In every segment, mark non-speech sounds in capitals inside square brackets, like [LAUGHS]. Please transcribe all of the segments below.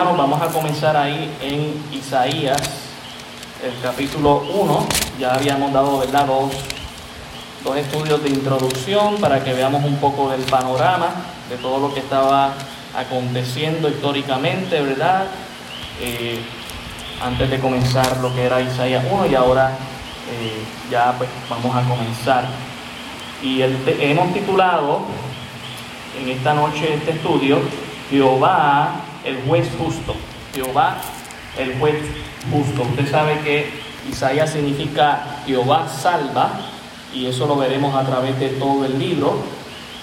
Vamos a comenzar ahí en Isaías, el capítulo 1. Ya habíamos dado ¿verdad? Dos, dos estudios de introducción para que veamos un poco del panorama de todo lo que estaba aconteciendo históricamente, ¿verdad? Eh, antes de comenzar lo que era Isaías 1 y ahora eh, ya pues vamos a comenzar. Y hemos titulado en esta noche este estudio, Jehová el juez justo. Jehová, el juez justo. Usted sabe que Isaías significa Jehová salva, y eso lo veremos a través de todo el libro,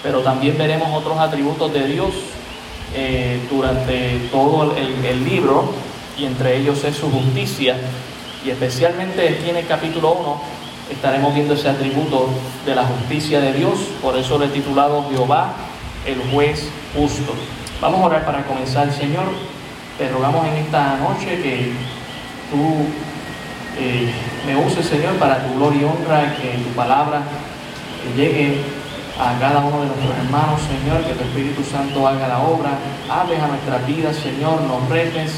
pero también veremos otros atributos de Dios eh, durante todo el, el, libro, y entre ellos es su justicia, y especialmente aquí en el capítulo 1 estaremos viendo ese atributo de la justicia de Dios, por eso le he titulado Jehová, el juez justo. Vamos a orar para comenzar, Señor. Te rogamos en esta noche que tú eh, me uses, Señor, para tu gloria y honra, que tu palabra llegue a cada uno de nuestros hermanos, Señor, que tu Espíritu Santo haga la obra, hables a nuestras vidas, Señor, nos retes,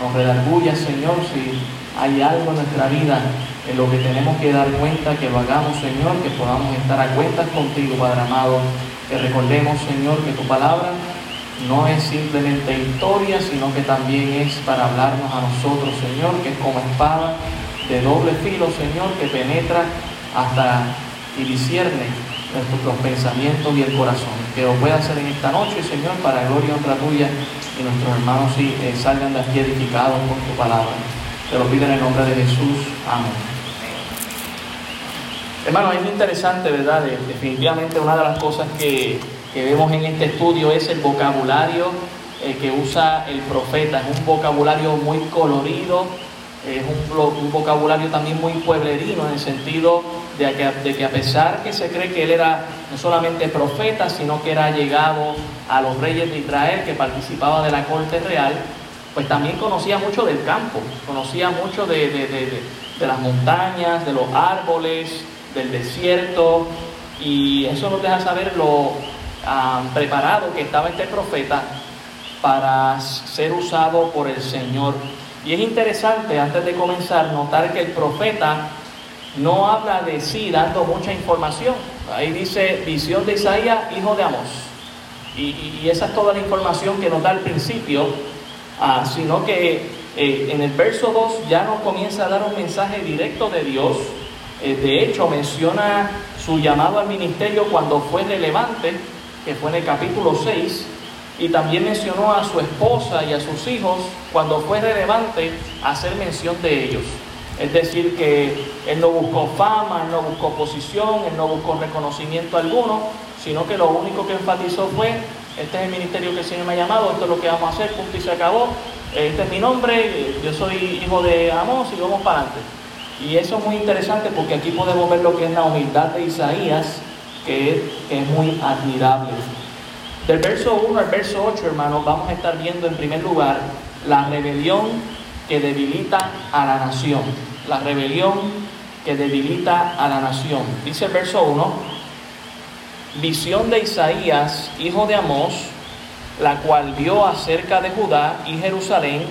nos redargullas, Señor, si hay algo en nuestra vida en lo que tenemos que dar cuenta, que lo hagamos, Señor, que podamos estar a cuentas contigo, Padre amado, que recordemos, Señor, que tu palabra no es simplemente historia, sino que también es para hablarnos a nosotros, Señor, que es como espada de doble filo, Señor, que penetra hasta y discierne nuestros pensamientos y el corazón. Que lo pueda hacer en esta noche, Señor, para gloria y honra tuya y nuestros hermanos sí, eh, salgan de aquí edificados por tu palabra. Te lo pido en el nombre de Jesús. Amén. Hermano, es interesante, ¿verdad? Definitivamente una de las cosas que que vemos en este estudio es el vocabulario eh, que usa el profeta. Es un vocabulario muy colorido, es un, vocabulario también muy pueblerino en el sentido de que, de que, a pesar que se cree que él era no solamente profeta, sino que era llegado a los reyes de Israel, que participaba de la corte real, pues también conocía mucho del campo, conocía mucho de, de las montañas, de los árboles, del desierto, y eso nos deja saber lo, preparado que estaba este profeta para ser usado por el Señor. Y es interesante, antes de comenzar, notar que el profeta no habla de sí dando mucha información. Ahí dice visión de Isaías, hijo de Amos. Y, esa es toda la información que nos da al principio, ah, sino que eh, en el verso 2 ya nos comienza a dar un mensaje directo de Dios. Eh, de hecho, menciona su llamado al ministerio cuando fue relevante que fue en el capítulo 6, y también mencionó a su esposa y a sus hijos cuando fue relevante hacer mención de ellos. Es decir, que él no buscó fama, él no buscó posición, él no buscó reconocimiento alguno, sino que lo único que enfatizó fue, este es el ministerio que el Señor me ha llamado, esto es lo que vamos a hacer, punto y se acabó, este es mi nombre, yo soy hijo de Amos y vamos para adelante. Y eso es muy interesante porque aquí podemos ver lo que es la humildad de Isaías que es, muy admirable. Del verso 1 al verso 8, hermanos, vamos a estar viendo en primer lugar la rebelión que debilita a la nación. La rebelión que debilita a la nación. Dice el verso 1, visión de Isaías, hijo de Amós, la cual vio acerca de Judá y Jerusalén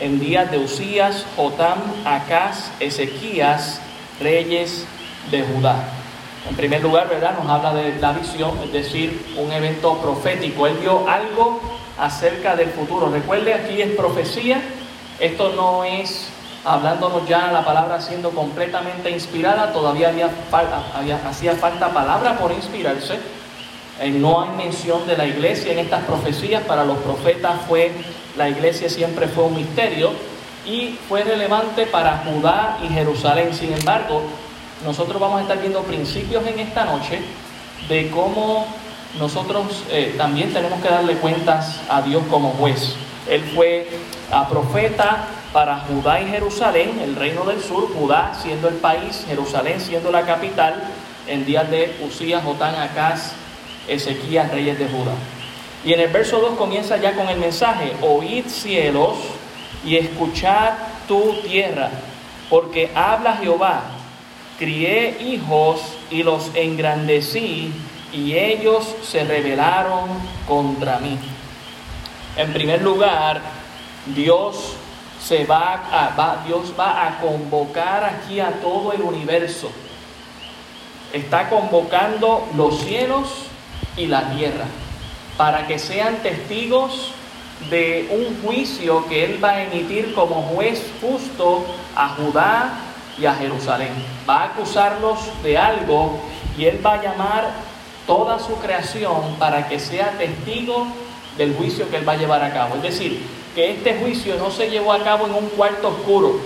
en días de Usías, Jotam, Acaz, Ezequías, reyes de Judá. En primer lugar, ¿verdad? Nos habla de la visión, es decir, un evento profético. Él vio algo acerca del futuro. Recuerde, aquí es profecía. Esto no es hablándonos ya la palabra siendo completamente inspirada. Todavía había, hacía falta palabra por inspirarse. Eh, no hay mención de la iglesia en estas profecías. Para los profetas fue la iglesia siempre fue un misterio y fue relevante para Judá y Jerusalén. Sin embargo, nosotros vamos a estar viendo principios en esta noche de cómo nosotros eh, también tenemos que darle cuentas a Dios como juez. Él fue a profeta para Judá y Jerusalén, el reino del sur, Judá siendo el país, Jerusalén siendo la capital, en días de Usías, Jotán, Acaz, Ezequías, reyes de Judá. Y en el verso 2 comienza ya con el mensaje, oíd cielos y escuchad tu tierra, porque habla Jehová, crié hijos y los engrandecí y ellos se rebelaron contra mí. En primer lugar, Dios se va a, Dios va a convocar aquí a todo el universo. Está convocando los cielos y la tierra para que sean testigos de un juicio que Él va a emitir como juez justo a Judá y a Jerusalén. Va a acusarlos de algo y Él va a llamar toda su creación para que sea testigo del juicio que Él va a llevar a cabo. Es decir, que este juicio no se llevó a cabo en un cuarto oscuro.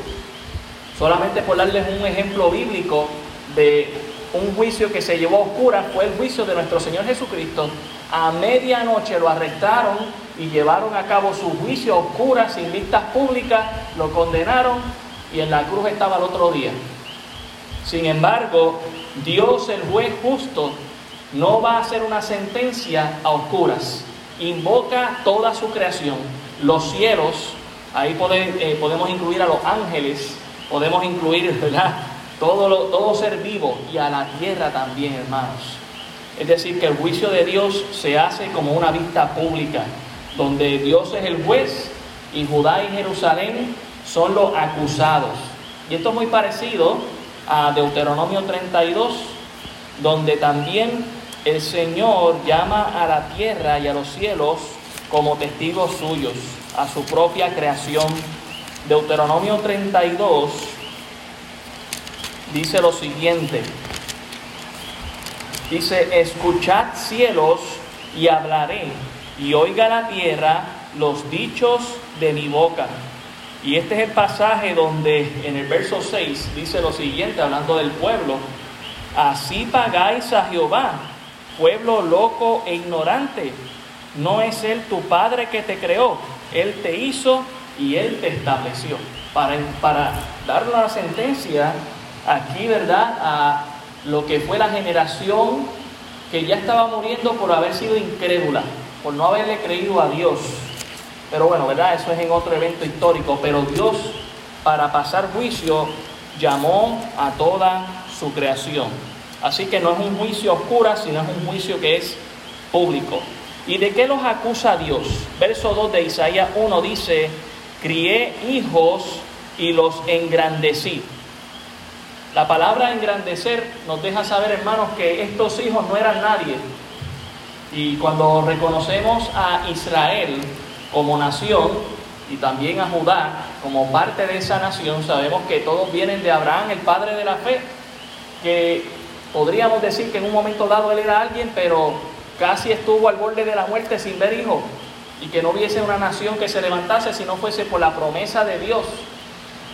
Solamente por darles un ejemplo bíblico de un juicio que se llevó a oscuras fue el juicio de nuestro Señor Jesucristo. A medianoche lo arrestaron y llevaron a cabo su juicio a sin vistas públicas, lo condenaron y en la cruz estaba el otro día. Sin embargo, Dios, el juez justo, no va a hacer una sentencia a oscuras. Invoca toda su creación, los cielos, ahí eh, podemos incluir a los ángeles, podemos incluir. [LAUGHS] Todo, todo ser vivo y a la tierra también, hermanos. Es decir, que el juicio de Dios se hace como una vista pública, donde Dios es el juez y Judá y Jerusalén son los acusados. Y esto es muy parecido a Deuteronomio 32, donde también el Señor llama a la tierra y a los cielos como testigos suyos, a su propia creación. Deuteronomio 32 dice lo siguiente. Dice, escuchad cielos y hablaré, y oiga la tierra los dichos de mi boca. Y este es el pasaje donde en el verso 6 dice lo siguiente, hablando del pueblo, así pagáis a Jehová, pueblo loco e ignorante. No es Él tu Padre que te creó, Él te hizo y Él te estableció. Para, para dar la sentencia aquí, ¿verdad? A lo que fue la generación que ya estaba muriendo por haber sido incrédula, por no haberle creído a Dios. Pero bueno, ¿verdad? Eso es en otro evento histórico. Pero Dios, para pasar juicio, llamó a toda su creación. Así que no es un juicio oscuro, sino es un juicio que es público. ¿Y de qué los acusa Dios? Verso 2 de Isaías 1 dice, crié hijos y los engrandecí. La palabra engrandecer nos deja saber, hermanos, que estos hijos no eran nadie. Y cuando reconocemos a Israel como nación y también a Judá como parte de esa nación, sabemos que todos vienen de Abraham, el padre de la fe, que podríamos decir que en un momento dado él era alguien, pero casi estuvo al borde de la muerte sin ver hijos y que no hubiese una nación que se levantase si no fuese por la promesa de Dios.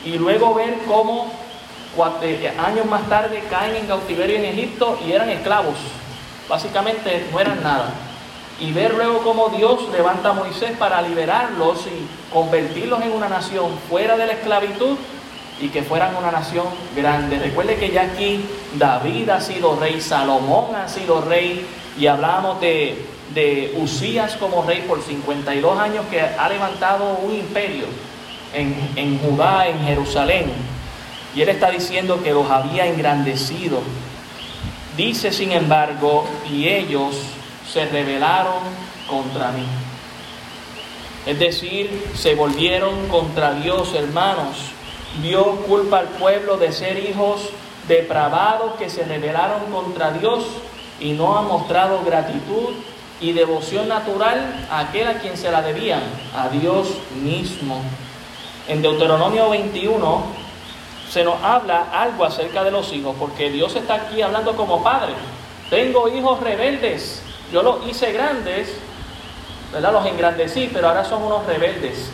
Y luego ver cómo años más tarde caen en cautiverio en Egipto y eran esclavos. Básicamente no eran nada. Y ver luego cómo Dios levanta a Moisés para liberarlos y convertirlos en una nación fuera de la esclavitud y que fueran una nación grande. Recuerde que ya aquí David ha sido rey, Salomón ha sido rey y hablamos de, de Usías como rey por 52 años que ha levantado un imperio en, en Judá, en Jerusalén. Y él está diciendo que los había engrandecido. Dice, sin embargo, y ellos se rebelaron contra mí. Es decir, se volvieron contra Dios, hermanos. Dios culpa al pueblo de ser hijos depravados que se rebelaron contra Dios y no han mostrado gratitud y devoción natural a aquel a quien se la debían, a Dios mismo. En Deuteronomio 21, se nos habla algo acerca de los hijos, porque Dios está aquí hablando como padre. Tengo hijos rebeldes, yo los hice grandes, ¿verdad? Los engrandecí, pero ahora son unos rebeldes.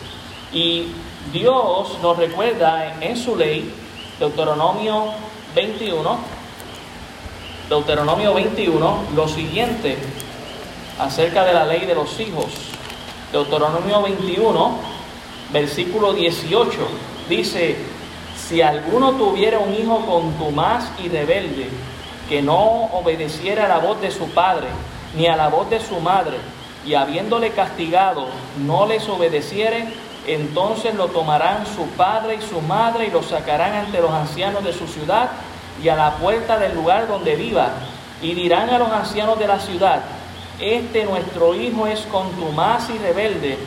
Y Dios nos recuerda en, su ley, Deuteronomio 21, Deuteronomio 21, lo siguiente acerca de la ley de los hijos. Deuteronomio 21, versículo 18, dice, si alguno tuviera un hijo contumaz y rebelde, que no obedeciera la voz de su padre, ni a la voz de su madre, y habiéndole castigado no les obedeciere, entonces lo tomarán su padre y su madre y lo sacarán ante los ancianos de su ciudad y a la puerta del lugar donde viva, y dirán a los ancianos de la ciudad, este nuestro hijo es contumaz y rebelde,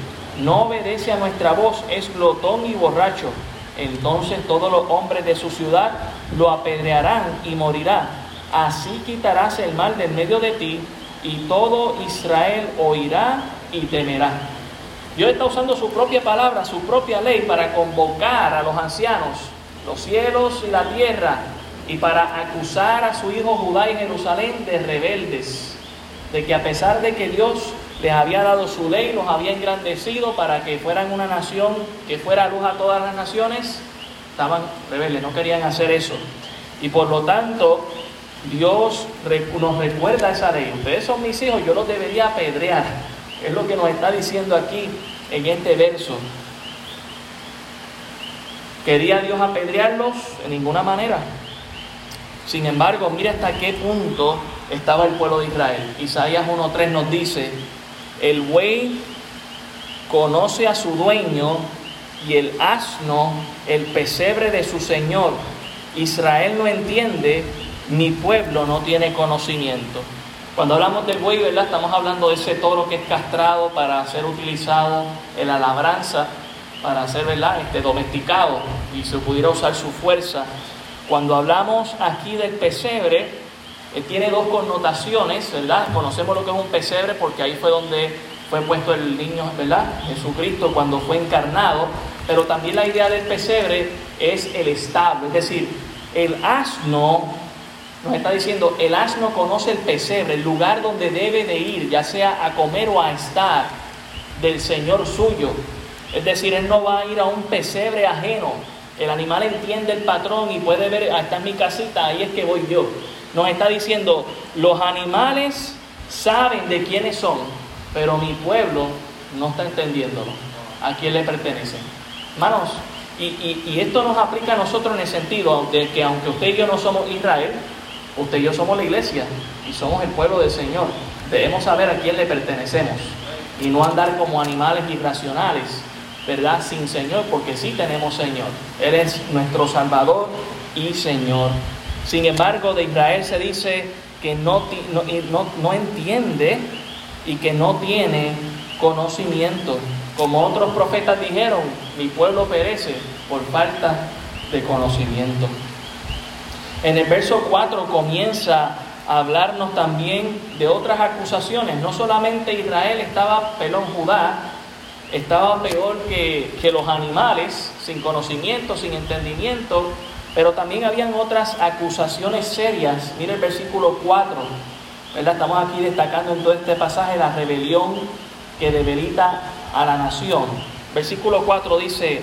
no obedece a nuestra voz, es glotón y borracho. Entonces todos los hombres de su ciudad lo apedrearán y morirá. Así quitarás el mal del medio de ti y todo Israel oirá y temerá. Dios está usando su propia palabra, su propia ley para convocar a los ancianos, los cielos y la tierra, y para acusar a su hijo Judá y Jerusalén de rebeldes, de que a pesar de que Dios les había dado su ley, los había engrandecido para que fueran una nación que fuera luz a todas las naciones, estaban rebeldes, no querían hacer eso. Y por lo tanto, Dios nos recuerda esa ley. Ustedes son mis hijos, yo los debería apedrear. Es lo que nos está diciendo aquí en este verso. ¿Quería Dios apedrearlos? En ninguna manera. Sin embargo, mira hasta qué punto estaba el pueblo de Israel. Isaías 1.3 nos dice, el buey conoce a su dueño y el asno el pesebre de su señor. Israel no entiende, mi pueblo no tiene conocimiento. Cuando hablamos del buey, ¿verdad? Estamos hablando de ese toro que es castrado para ser utilizado en la labranza, para ser, ¿verdad? Este, domesticado y se pudiera usar su fuerza. Cuando hablamos aquí del pesebre, eh, tiene dos connotaciones, ¿verdad? Conocemos lo que es un pesebre porque ahí fue donde fue puesto el niño, ¿verdad? Jesucristo cuando fue encarnado, pero también la idea del pesebre es el establo, es decir, el asno nos está diciendo, el asno conoce el pesebre, el lugar donde debe de ir, ya sea a comer o a estar del Señor suyo. Es decir, él no va a ir a un pesebre ajeno. El animal entiende el patrón y puede ver, ah, está en mi casita, ahí es que voy yo. Nos está diciendo, los animales saben de quiénes son, pero mi pueblo no está entendiéndolo. ¿A quién le pertenece? Hermanos, y, y esto nos aplica a nosotros en el sentido de que aunque usted y yo no somos Israel, Usted y yo somos la iglesia y somos el pueblo del Señor. Debemos saber a quién le pertenecemos y no andar como animales irracionales, ¿verdad? Sin Señor, porque sí tenemos Señor. Él es nuestro Salvador y Señor. Sin embargo, de Israel se dice que no, no, entiende y que no tiene conocimiento. Como otros profetas dijeron, mi pueblo perece por falta de conocimiento. En el verso 4 comienza a hablarnos también de otras acusaciones. No solamente Israel estaba pelón Judá, estaba peor que, los animales, sin conocimiento, sin entendimiento, pero también habían otras acusaciones serias. Mire el versículo 4, ¿verdad? Estamos aquí destacando en todo este pasaje la rebelión que debilita a la nación. Versículo 4 dice,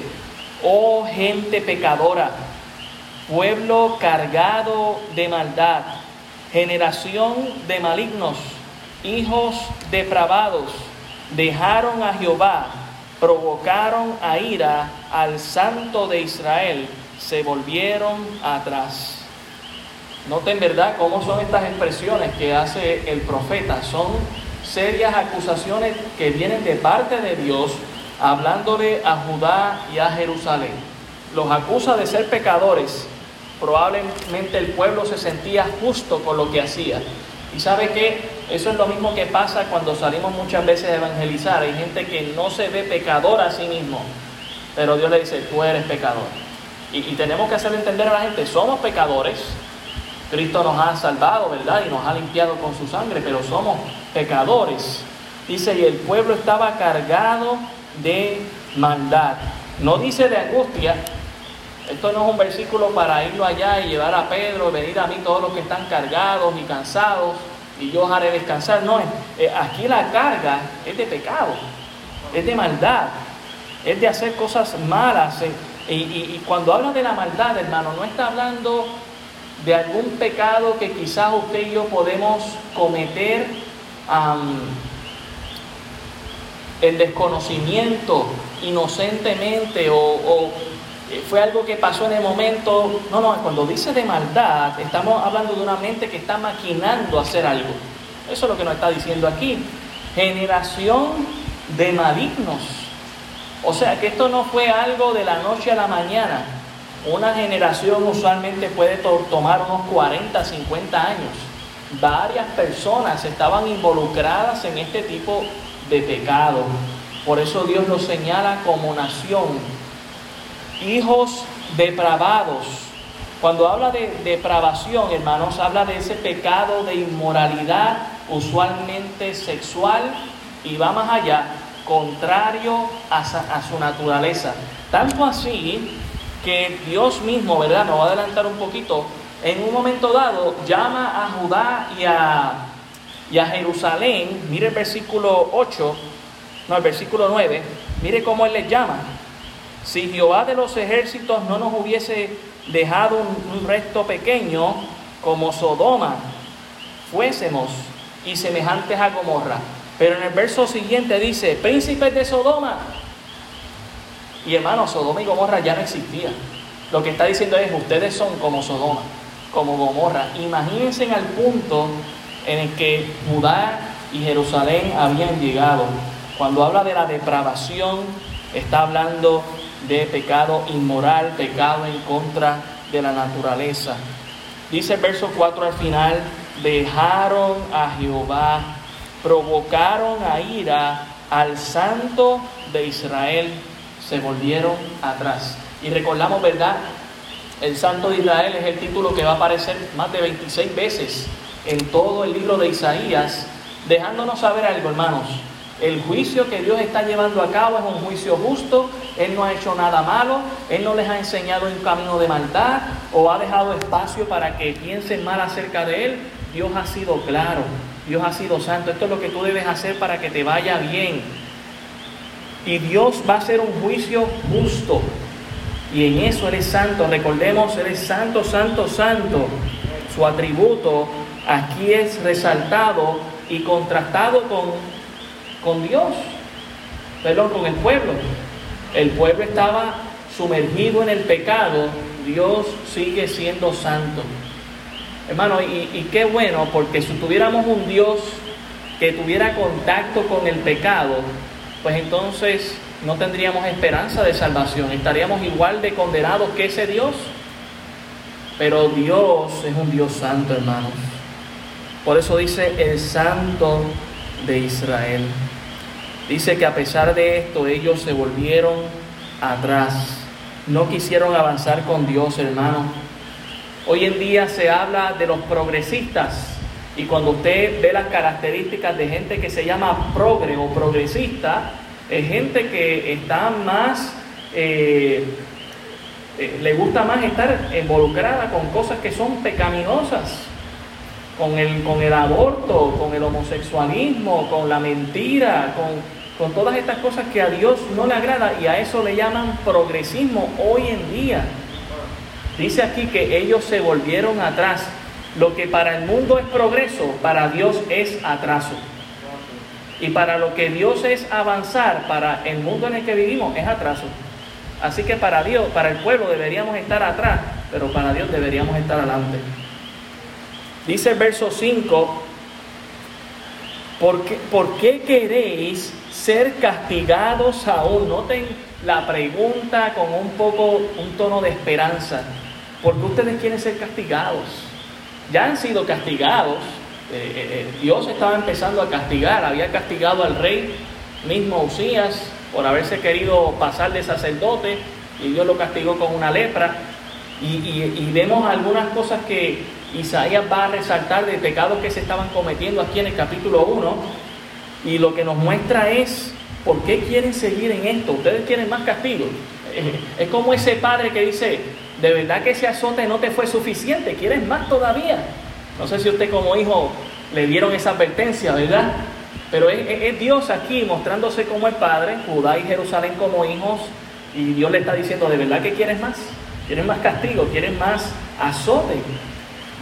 oh gente pecadora, pueblo cargado de maldad, generación de malignos, hijos depravados, dejaron a Jehová, provocaron a ira al santo de Israel, se volvieron atrás. Noten verdad cómo son estas expresiones que hace el profeta. Son serias acusaciones que vienen de parte de Dios hablándole a Judá y a Jerusalén. Los acusa de ser pecadores, probablemente el pueblo se sentía justo con lo que hacía. Y sabe que eso es lo mismo que pasa cuando salimos muchas veces a evangelizar. Hay gente que no se ve pecador a sí mismo, pero Dios le dice, tú eres pecador. Y, y tenemos que hacer entender a la gente, somos pecadores. Cristo nos ha salvado, ¿verdad? Y nos ha limpiado con su sangre, pero somos pecadores. Dice, y el pueblo estaba cargado de maldad. No dice de angustia, esto no es un versículo para irlo allá y llevar a Pedro, venir a mí todos los que están cargados y cansados y yo os haré descansar. No, eh, aquí la carga es de pecado, es de maldad, es de hacer cosas malas. Eh, y, cuando habla de la maldad, hermano, no está hablando de algún pecado que quizás usted y yo podemos cometer en desconocimiento, inocentemente o eh, fue algo que pasó en el momento. No, no, cuando dice de maldad, estamos hablando de una mente que está maquinando hacer algo. Eso es lo que nos está diciendo aquí. Generación de malignos. O sea que esto no fue algo de la noche a la mañana. Una generación usualmente puede tomar unos 40, 50 años. Varias personas estaban involucradas en este tipo de pecado. Por eso Dios los señala como nación. Hijos depravados. Cuando habla de depravación, hermanos, habla de ese pecado de inmoralidad, usualmente sexual, y va más allá, contrario a, su naturaleza. Tanto así que Dios mismo, ¿verdad? Me voy a adelantar un poquito, en un momento dado llama a Judá y a, y a Jerusalén, mire el versículo 8, no, el versículo 9, mire cómo él les llama. Si Jehová de los ejércitos no nos hubiese dejado un, resto pequeño como Sodoma, fuésemos y semejantes a Gomorra. Pero en el verso siguiente dice, príncipes de Sodoma. Y hermanos, Sodoma y Gomorra ya no existía. Lo que está diciendo es, ustedes son como Sodoma, como Gomorra. Imagínense en el punto en el que Judá y Jerusalén habían llegado. Cuando habla de la depravación, está hablando de pecado inmoral, pecado en contra de la naturaleza. Dice el verso 4 al final, dejaron a Jehová, provocaron a ira al santo de Israel, se volvieron atrás. Y recordamos, ¿verdad? El santo de Israel es el título que va a aparecer más de 26 veces en todo el libro de Isaías, dejándonos saber algo, hermanos. El juicio que Dios está llevando a cabo es un juicio justo. Él no ha hecho nada malo. Él no les ha enseñado un camino de maldad o ha dejado espacio para que piensen mal acerca de Él. Dios ha sido claro. Dios ha sido santo. Esto es lo que tú debes hacer para que te vaya bien. Y Dios va a hacer un juicio justo. Y en eso Él es santo. Recordemos, Él es santo, santo, santo. Su atributo aquí es resaltado y contrastado con con Dios, perdón, con el pueblo. El pueblo estaba sumergido en el pecado, Dios sigue siendo santo. Hermano, y, qué bueno, porque si tuviéramos un Dios que tuviera contacto con el pecado, pues entonces no tendríamos esperanza de salvación, estaríamos igual de condenados que ese Dios. Pero Dios es un Dios santo, hermanos. Por eso dice el santo de Israel. Dice que a pesar de esto ellos se volvieron atrás. No quisieron avanzar con Dios, hermano. Hoy en día se habla de los progresistas y cuando usted ve las características de gente que se llama progre o progresista, es gente que está más, eh, eh, le gusta más estar involucrada con cosas que son pecaminosas con el, con el aborto, con el homosexualismo, con la mentira, con, con todas estas cosas que a Dios no le agrada y a eso le llaman progresismo hoy en día. Dice aquí que ellos se volvieron atrás. Lo que para el mundo es progreso, para Dios es atraso. Y para lo que Dios es avanzar, para el mundo en el que vivimos es atraso. Así que para Dios, para el pueblo deberíamos estar atrás, pero para Dios deberíamos estar adelante. Dice el verso 5, ¿por qué, ¿por qué queréis ser castigados aún? Noten la pregunta con un poco, un tono de esperanza. ¿Por qué ustedes quieren ser castigados? Ya han sido castigados. Eh, eh, eh, Dios estaba empezando a castigar, había castigado al rey mismo Usías por haberse querido pasar de sacerdote y Dios lo castigó con una lepra. y vemos algunas cosas que Isaías va a resaltar de pecados que se estaban cometiendo aquí en el capítulo 1 y lo que nos muestra es por qué quieren seguir en esto. Ustedes quieren más castigo. Es como ese padre que dice, de verdad que ese azote no te fue suficiente, quieres más todavía. No sé si usted como hijo le dieron esa advertencia, ¿verdad? Pero es, Dios aquí mostrándose como el Padre, Judá y Jerusalén como hijos, y Dios le está diciendo, ¿de verdad que quieres más? ¿Quieres más castigo? ¿Quieres más azote?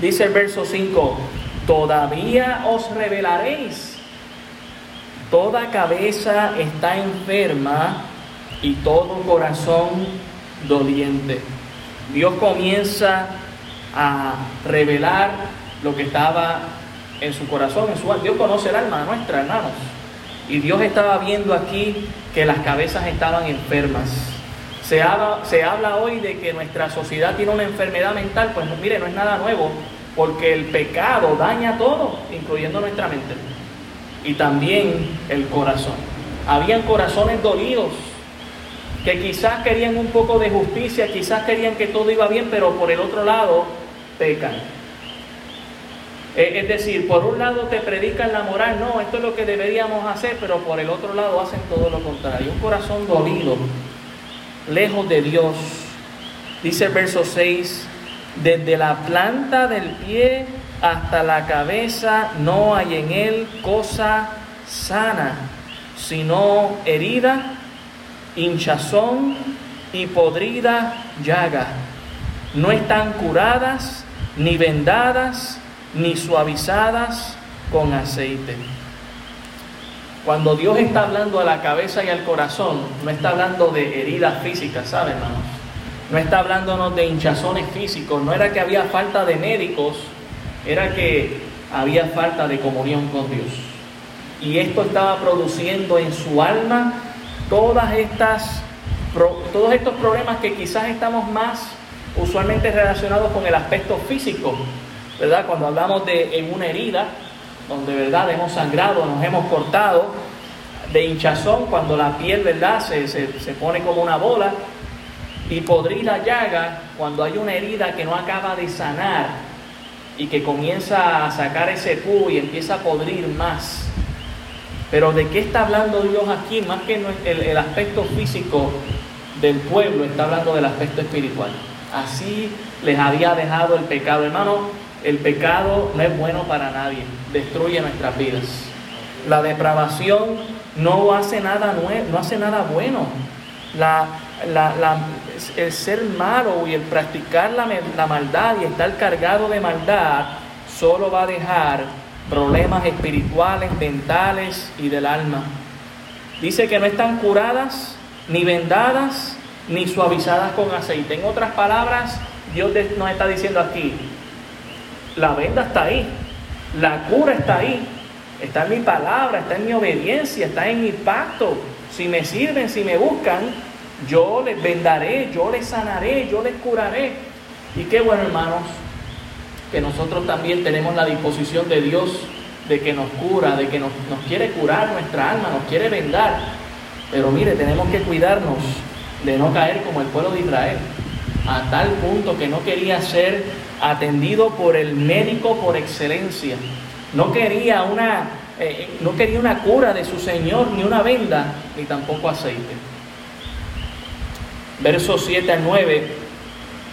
Dice el verso 5, todavía os revelaréis. Toda cabeza está enferma y todo corazón doliente. Dios comienza a revelar lo que estaba en su corazón, en su alma. Dios conoce el alma nuestra, hermanos. Y Dios estaba viendo aquí que las cabezas estaban enfermas. Se habla, se habla hoy de que nuestra sociedad tiene una enfermedad mental, pues mire, no es nada nuevo, porque el pecado daña todo, incluyendo nuestra mente y también el corazón. Habían corazones dolidos que quizás querían un poco de justicia, quizás querían que todo iba bien, pero por el otro lado pecan. Es decir, por un lado te predican la moral, no, esto es lo que deberíamos hacer, pero por el otro lado hacen todo lo contrario. Un corazón dolido, lejos de Dios. Dice el verso 6, desde la planta del pie hasta la cabeza no hay en él cosa sana, sino herida, hinchazón y podrida llaga. No están curadas, ni vendadas, ni suavizadas con aceite. Cuando Dios está hablando a la cabeza y al corazón, no está hablando de heridas físicas, ¿saben, hermanos? No está hablándonos de hinchazones físicos, no era que había falta de médicos, era que había falta de comunión con Dios. Y esto estaba produciendo en su alma todas estas, todos estos problemas que quizás estamos más usualmente relacionados con el aspecto físico, ¿verdad? Cuando hablamos de en una herida, donde verdad hemos sangrado, nos hemos cortado, de hinchazón, cuando la piel verdad se, se, pone como una bola, y podrida llaga, cuando hay una herida que no acaba de sanar y que comienza a sacar ese pu y empieza a podrir más. Pero ¿de qué está hablando Dios aquí? Más que el, el aspecto físico del pueblo, está hablando del aspecto espiritual. Así les había dejado el pecado. Hermano, el pecado no es bueno para nadie, destruye nuestras vidas. La depravación no hace nada, no hace nada bueno. La, el ser malo y el practicar la, la maldad y estar cargado de maldad solo va a dejar problemas espirituales, mentales y del alma. Dice que no están curadas, ni vendadas, ni suavizadas con aceite. En otras palabras, Dios nos está diciendo aquí, la venda está ahí, la cura está ahí, está en mi palabra, está en mi obediencia, está en mi pacto. Si me sirven, si me buscan, yo les vendaré, yo les sanaré, yo les curaré. Y qué bueno, hermanos, que nosotros también tenemos la disposición de Dios de que nos cura, de que nos, quiere curar nuestra alma, nos quiere vendar. Pero mire, tenemos que cuidarnos de no caer como el pueblo de Israel, a tal punto que no quería ser atendido por el médico por excelencia. No quería una, eh, no quería una cura de su Señor, ni una venda, ni tampoco aceite. Versos 7 al 9,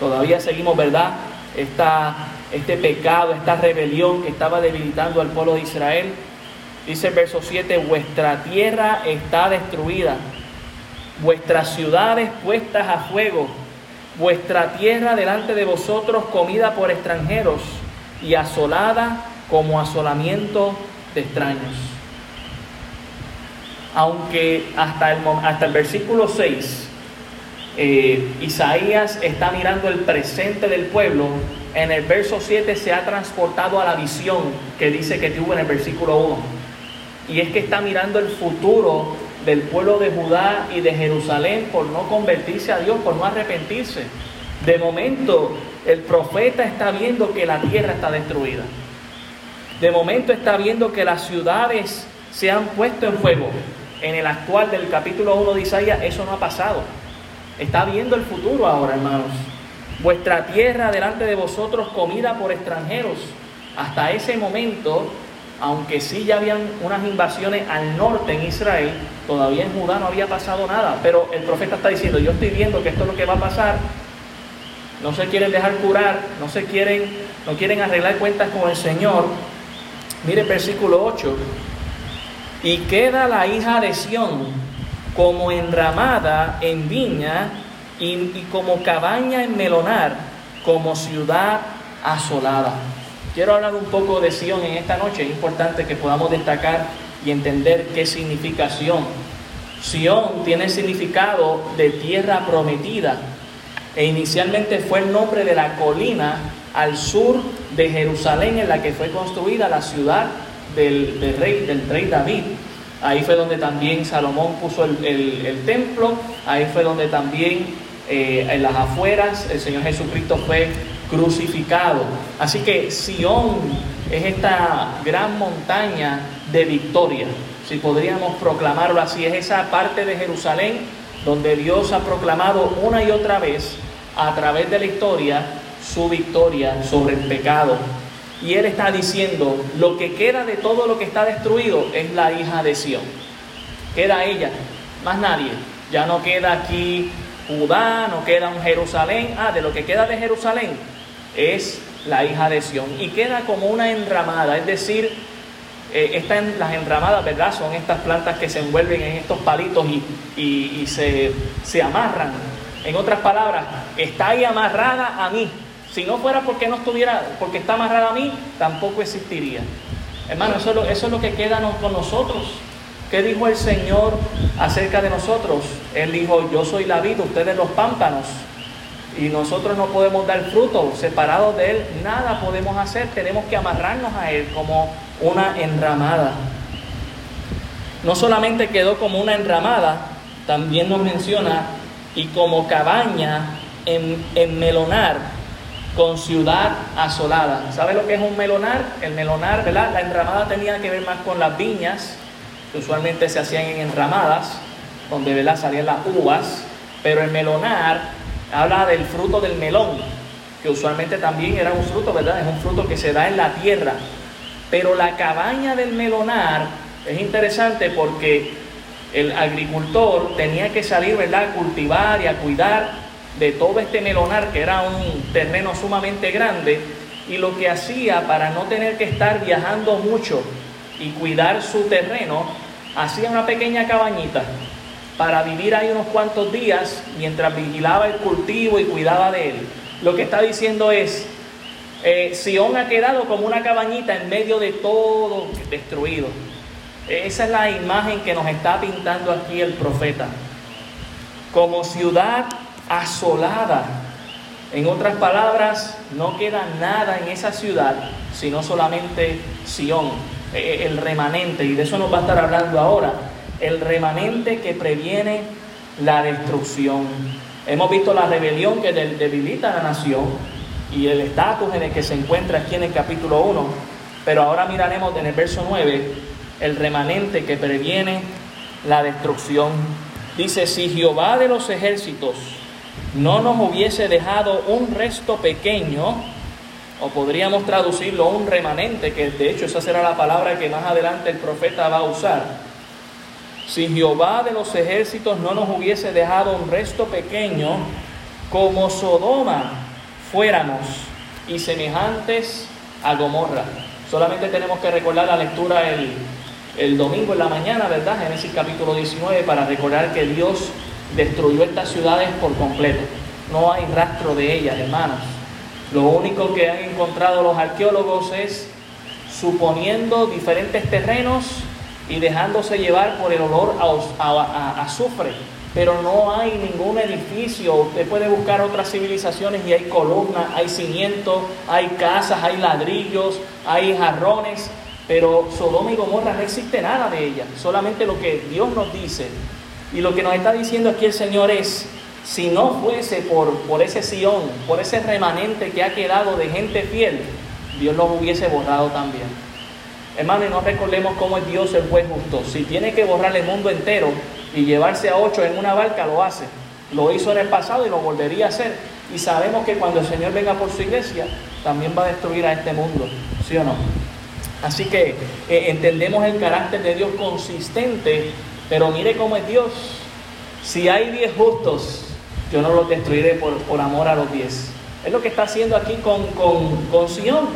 todavía seguimos, ¿verdad? este pecado, esta rebelión que estaba debilitando al pueblo de Israel. Dice el verso 7, vuestra tierra está destruida, vuestras ciudades puestas a fuego vuestra tierra delante de vosotros comida por extranjeros y asolada como asolamiento de extraños. Aunque hasta el, hasta el versículo 6, eh, Isaías está mirando el presente del pueblo, en el verso 7 se ha transportado a la visión que dice que tuvo en el versículo 1. Y es que está mirando el futuro del pueblo de Judá y de Jerusalén por no convertirse a Dios, por no arrepentirse. De momento, el profeta está viendo que la tierra está destruida. De momento está viendo que las ciudades se han puesto en fuego. En el actual del capítulo 1 de Isaías eso no ha pasado. Está viendo el futuro ahora, hermanos. Vuestra tierra delante de vosotros comida por extranjeros. Hasta ese momento aunque sí ya habían unas invasiones al norte en Israel, todavía en Judá no había pasado nada. Pero el profeta está diciendo, yo estoy viendo que esto es lo que va a pasar. No se quieren dejar curar, no se quieren, no quieren arreglar cuentas con el Señor. Mire el versículo 8. Y queda la hija de Sión como enramada en viña y, y como cabaña en melonar, como ciudad asolada. Quiero hablar un poco de Sion en esta noche. Es importante que podamos destacar y entender qué significa. Sion tiene significado de tierra prometida e inicialmente fue el nombre de la colina al sur de Jerusalén en la que fue construida la ciudad del, rey, del rey David. Ahí fue donde también Salomón puso el, templo, ahí fue donde también eh, en las afueras el Señor Jesucristo fue crucificado. Así que Sión es esta gran montaña de victoria. si podríamos proclamarlo así, es esa parte de Jerusalén donde Dios ha proclamado una y otra vez a través de la historia su victoria sobre el pecado. Y Él está diciendo, lo que queda de todo lo que está destruido es la hija de Sión. Queda ella, más nadie. Ya no queda aquí Judá, no queda un Jerusalén. Ah, de lo que queda de Jerusalén es la hija de Sión. Y queda como una enramada, es decir, eh, las enramadas, ¿verdad? Son estas plantas que se envuelven en estos palitos y, se, se, amarran. En otras palabras, está ahí amarrada a mí. Si no fuera porque no estuviera, porque está amarrada a mí, tampoco existiría. Hermano, eso es lo, eso es lo que queda con nosotros. ¿Qué dijo el Señor acerca de nosotros? Él dijo, yo soy la vida, ustedes los pámpanos. Y nosotros no podemos dar fruto, separados de Él, nada podemos hacer, tenemos que amarrarnos a Él como una enramada. No solamente quedó como una enramada, también nos menciona y como cabaña en, en melonar con ciudad asolada. ¿Sabe lo que es un melonar? El melonar, ¿verdad? La enramada tenía que ver más con las viñas, que usualmente se hacían en enramadas, donde ¿verdad? salían las uvas, pero el melonar habla del fruto del melón, que usualmente también era un fruto, ¿verdad? Es un fruto que se da en la tierra. Pero la cabaña del melonar es interesante porque el agricultor tenía que salir, ¿verdad?, a cultivar y a cuidar de todo este melonar, que era un terreno sumamente grande, y lo que hacía para no tener que estar viajando mucho y cuidar su terreno, hacía una pequeña cabañita para vivir ahí unos cuantos días mientras vigilaba el cultivo y cuidaba de él. Lo que está diciendo es, eh, Sion ha quedado como una cabañita en medio de todo destruido. Esa es la imagen que nos está pintando aquí el profeta. Como ciudad asolada. En otras palabras, no queda nada en esa ciudad, sino solamente Sion, eh, el remanente. Y de eso nos va a estar hablando ahora. El remanente que previene la destrucción. Hemos visto la rebelión que debilita a la nación y el estatus en el que se encuentra aquí en el capítulo 1. Pero ahora miraremos en el verso 9 el remanente que previene la destrucción. Dice, si Jehová de los ejércitos no nos hubiese dejado un resto pequeño, o podríamos traducirlo un remanente, que de hecho esa será la palabra que más adelante el profeta va a usar. Si Jehová de los ejércitos no nos hubiese dejado un resto pequeño, como Sodoma fuéramos y semejantes a Gomorra. Solamente tenemos que recordar la lectura el, el domingo en la mañana, ¿verdad? Génesis capítulo 19, para recordar que Dios destruyó estas ciudades por completo. No hay rastro de ellas, hermanos. Lo único que han encontrado los arqueólogos es suponiendo diferentes terrenos y dejándose llevar por el olor a azufre pero no hay ningún edificio. Usted puede buscar otras civilizaciones y hay columnas, hay cimientos, hay casas, hay ladrillos, hay jarrones, pero Sodoma y Gomorra no existe nada de ella, solamente lo que Dios nos dice. Y lo que nos está diciendo aquí el Señor es, si no fuese por, por ese Sión, por ese remanente que ha quedado de gente fiel, Dios los hubiese borrado también. Hermano, y no recordemos cómo es Dios el juez justo. Si tiene que borrar el mundo entero, y llevarse a ocho en una barca lo hace. Lo hizo en el pasado y lo volvería a hacer. Y sabemos que cuando el Señor venga por su iglesia, también va a destruir a este mundo, ¿sí o no? Así que eh, entendemos el carácter de Dios consistente, pero mire cómo es Dios. Si hay diez justos, yo no los destruiré por, por amor a los diez. Es lo que está haciendo aquí con, con, con Sion.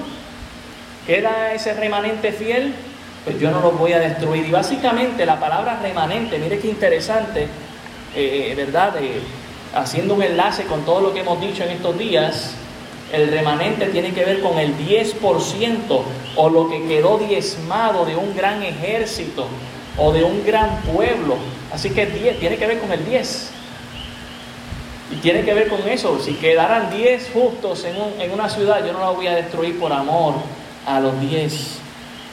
Queda ese remanente fiel pues yo no los voy a destruir. Y básicamente la palabra remanente, mire qué interesante, eh, ¿verdad? haciendo un enlace con todo lo que hemos dicho en estos días, el remanente tiene que ver con el 10% o lo que quedó diezmado de un gran ejército o de un gran pueblo. Así que 10, tiene que ver con el 10. Y tiene que ver con eso. Si quedaran 10 justos en, en una ciudad, yo no la voy a destruir por amor a los 10.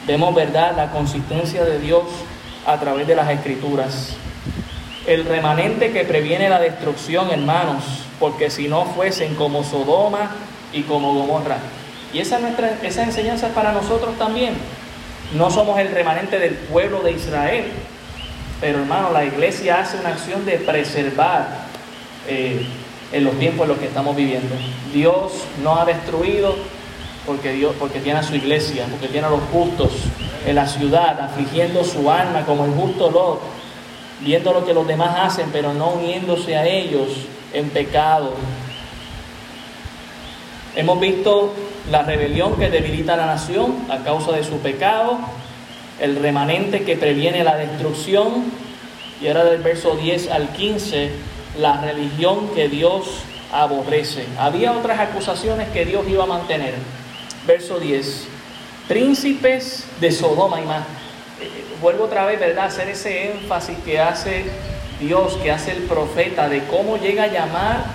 Vemos, ¿verdad?, la consistencia de Dios a través de las escrituras. El remanente que previene la destrucción, hermanos, porque si no fuesen como Sodoma y como Gomorra. Y esa, nuestra, enseñanza para nosotros también. No somos el remanente del pueblo de Israel, pero hermano, la iglesia hace una acción de preservar eh, en los tiempos en los que estamos viviendo. Dios no ha destruido porque, Dios, porque tiene a su iglesia, porque tiene a los justos en la ciudad, afligiendo su alma como el justo Lot, viendo lo que los demás hacen, pero no uniéndose a ellos en pecado. Hemos visto la rebelión que debilita a la nación a causa de su pecado, el remanente que previene la destrucción, y ahora del verso 10 al 15, la religión que Dios aborrece. Había otras acusaciones que Dios iba a mantener. Verso 10, príncipes de Sodoma y más. Eh, vuelvo otra vez, ¿verdad?, a hacer ese énfasis que hace Dios, que hace el profeta, de cómo llega a llamar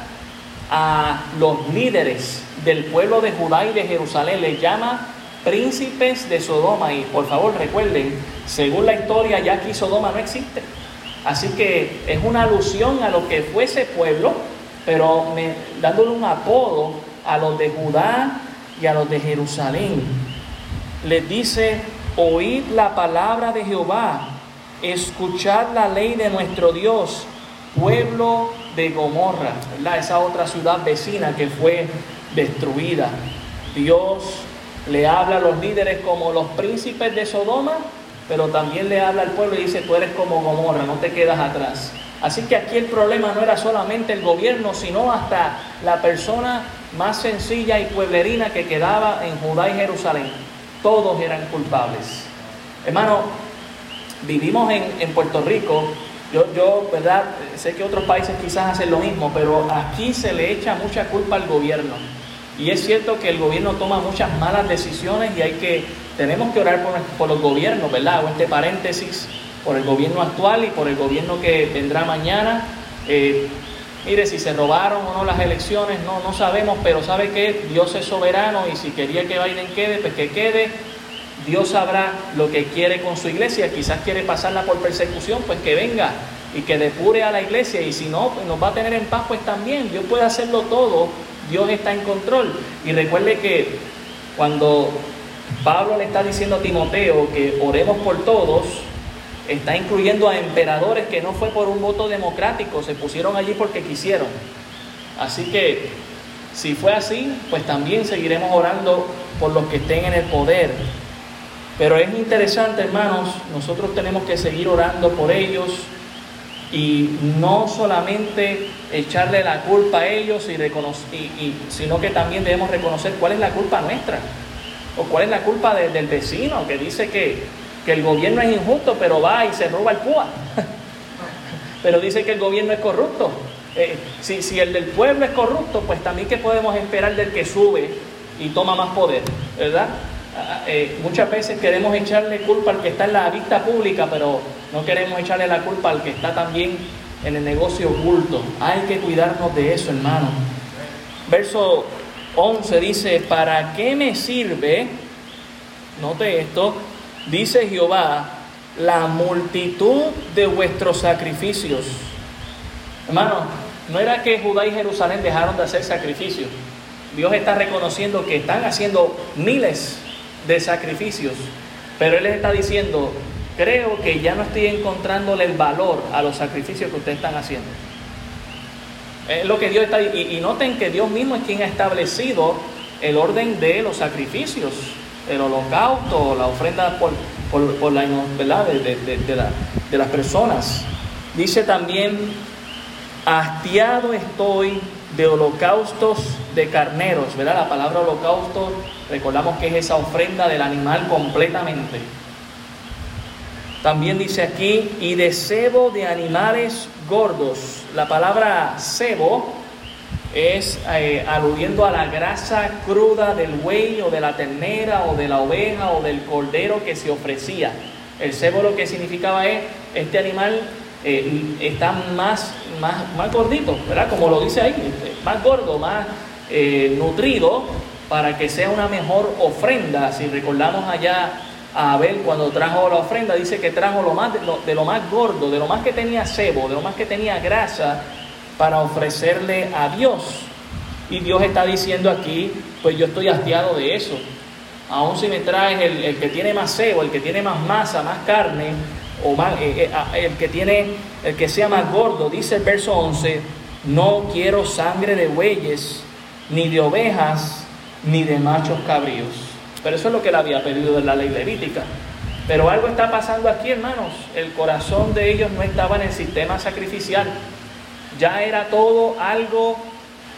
a los líderes del pueblo de Judá y de Jerusalén. Les llama príncipes de Sodoma. Y por favor recuerden, según la historia, ya aquí Sodoma no existe. Así que es una alusión a lo que fue ese pueblo, pero dándole un apodo a los de Judá y a los de Jerusalén. Les dice, oíd la palabra de Jehová, escuchad la ley de nuestro Dios, pueblo de Gomorra, esa otra ciudad vecina que fue destruida. Dios le habla a los líderes como los príncipes de Sodoma pero también le habla al pueblo y dice, tú eres como Gomorra, no te quedas atrás. Así que aquí el problema no era solamente el gobierno, sino hasta la persona más sencilla y pueblerina que quedaba en Judá y Jerusalén. Todos eran culpables. Hermano, vivimos en, en Puerto Rico. Yo, yo, ¿verdad? Sé que otros países quizás hacen lo mismo, pero aquí se le echa mucha culpa al gobierno. Y es cierto que el gobierno toma muchas malas decisiones y hay que tenemos que orar por, los gobiernos, ¿verdad? O este paréntesis, por el gobierno actual y por el gobierno que vendrá mañana. Eh, mire, si se robaron o no las elecciones, no, no sabemos, pero sabe que Dios es soberano y si quería que Biden quede, pues que quede. Dios sabrá lo que quiere con su iglesia, quizás quiere pasarla por persecución, pues que venga y que depure a la iglesia. Y si no, pues nos va a tener en paz, pues también, Dios puede hacerlo todo, Dios está en control. Y recuerde que cuando Pablo le está diciendo a Timoteo que oremos por todos, está incluyendo a emperadores que no fue por un voto democrático, se pusieron allí porque quisieron. Así que si fue así, pues también seguiremos orando por los que estén en el poder. Pero es interesante, hermanos, nosotros tenemos que seguir orando por ellos y no solamente echarle la culpa a ellos, y, sino que también debemos reconocer cuál es la culpa nuestra. ¿O cuál es la culpa del vecino que dice que, el gobierno es injusto, pero va y se roba el púa? pero dice que el gobierno es corrupto. Eh, si, si el del pueblo es corrupto, pues también que podemos esperar del que sube y toma más poder, ¿verdad? Ah, eh, muchas veces queremos echarle culpa al que está en la vista pública, pero no queremos echarle la culpa al que está también en el negocio oculto. Hay que cuidarnos de eso, hermano. Verso 11 dice, ¿para qué me sirve? Note esto, dice Jehová, la multitud de vuestros sacrificios. Hermano, no era que Judá y Jerusalén dejaron de hacer sacrificios. Dios está reconociendo que están haciendo miles de sacrificios, pero Él les está diciendo, creo que ya no estoy encontrándole el valor a los sacrificios que ustedes están haciendo. Es lo que Dios está y, y noten que Dios mismo es quien ha establecido el orden de los sacrificios, el holocausto, la ofrenda por, por, la ¿verdad? De, de, de, las personas. Dice también, hastiado estoy de holocaustos de carneros, ¿verdad? La palabra holocausto, recordamos que es esa ofrenda del animal completamente. También dice aquí, y de cebo de animales gordos. La palabra cebo es eh, aludiendo a la grasa cruda del buey o de la ternera o de la oveja o del cordero que se ofrecía. El cebo lo que significaba es, este animal eh, está más, más, más gordito, ¿verdad? Como lo dice ahí, más gordo, más eh, nutrido, para que sea una mejor ofrenda. Si recordamos allá a Abel cuando trajo la ofrenda, dice que trajo lo más, de, lo, más gordo, de lo más que tenía cebo, de lo más que tenía grasa, para ofrecerle a Dios. Y Dios está diciendo aquí, pues yo estoy hastiado de eso. Aún si me traes el, que tiene más cebo, el que tiene más masa, más carne, o más, eh, eh, el que tiene, el que sea más gordo, dice el verso 11, no quiero sangre de bueyes, ni de ovejas, ni de machos cabríos. Pero eso es lo que él había pedido de la ley levítica. Pero algo está pasando aquí, hermanos. El corazón de ellos no estaba en el sistema sacrificial. Ya era todo algo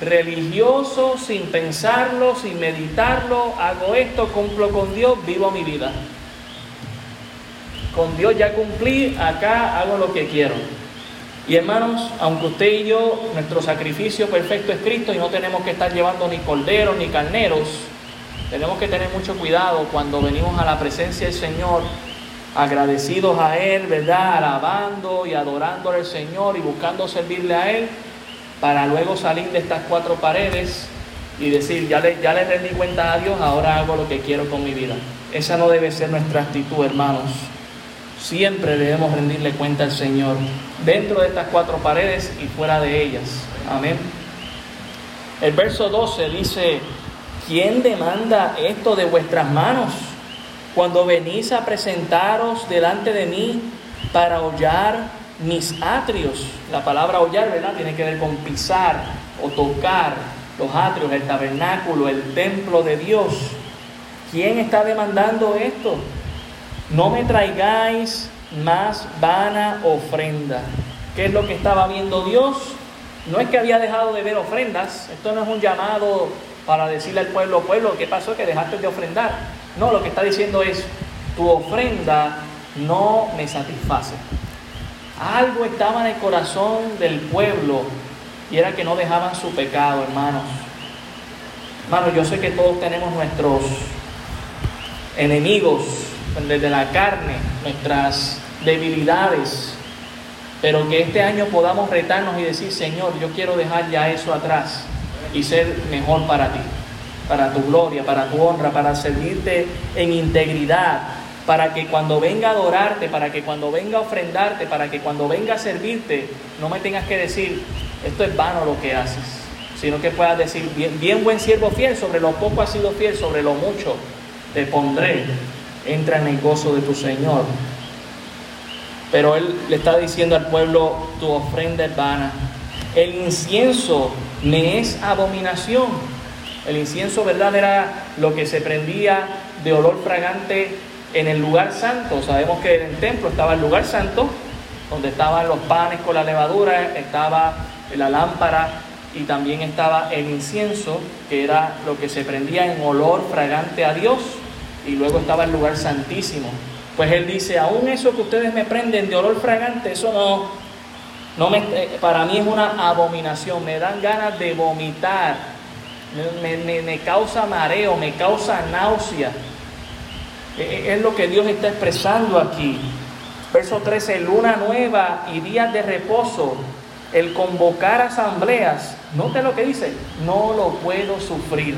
religioso, sin pensarlo, sin meditarlo. Hago esto, cumplo con Dios, vivo mi vida. Con Dios ya cumplí, acá hago lo que quiero. Y hermanos, aunque usted y yo, nuestro sacrificio perfecto es Cristo y no tenemos que estar llevando ni corderos ni carneros, tenemos que tener mucho cuidado cuando venimos a la presencia del Señor, agradecidos a Él, ¿verdad? Alabando y adorando al Señor y buscando servirle a Él, para luego salir de estas cuatro paredes y decir, ya le, ya le rendí cuenta a Dios, ahora hago lo que quiero con mi vida. Esa no debe ser nuestra actitud, hermanos. Siempre debemos rendirle cuenta al Señor dentro de estas cuatro paredes y fuera de ellas. Amén. El verso 12 dice, ¿quién demanda esto de vuestras manos cuando venís a presentaros delante de mí para hollar mis atrios? La palabra hollar, ¿verdad? Tiene que ver con pisar o tocar los atrios, el tabernáculo, el templo de Dios. ¿Quién está demandando esto? no me traigáis más vana ofrenda. ¿Qué es lo que estaba viendo Dios? No es que había dejado de ver ofrendas, esto no es un llamado para decirle al pueblo, pueblo, ¿qué pasó? Que dejaste de ofrendar. No, lo que está diciendo es, tu ofrenda no me satisface. Algo estaba en el corazón del pueblo y era que no dejaban su pecado, hermanos. Hermanos, yo sé que todos tenemos nuestros enemigos, desde la carne, nuestras debilidades, pero que este año podamos retarnos y decir, Señor, yo quiero dejar ya eso atrás y ser mejor para ti, para tu gloria, para tu honra, para servirte en integridad, para que cuando venga a adorarte, para que cuando venga a ofrendarte, para que cuando venga a servirte, no me tengas que decir, esto es vano lo que haces, sino que puedas decir, bien, bien buen siervo fiel, sobre lo poco has sido fiel, sobre lo mucho te pondré entra en el gozo de tu Señor. Pero Él le está diciendo al pueblo, tu ofrenda es vana. El incienso me es abominación. El incienso, ¿verdad? Era lo que se prendía de olor fragante en el lugar santo. Sabemos que en el templo estaba el lugar santo, donde estaban los panes con la levadura, estaba la lámpara y también estaba el incienso, que era lo que se prendía en olor fragante a Dios y luego estaba el lugar santísimo. Pues él dice, aún eso que ustedes me prenden de olor fragante, eso no, no me, eh, para mí es una abominación, me dan ganas de vomitar, me, causa mareo, me causa náusea. E, e, es lo que Dios está expresando aquí. Verso 13, luna nueva y días de reposo, el convocar asambleas, note lo que dice, no lo puedo sufrir.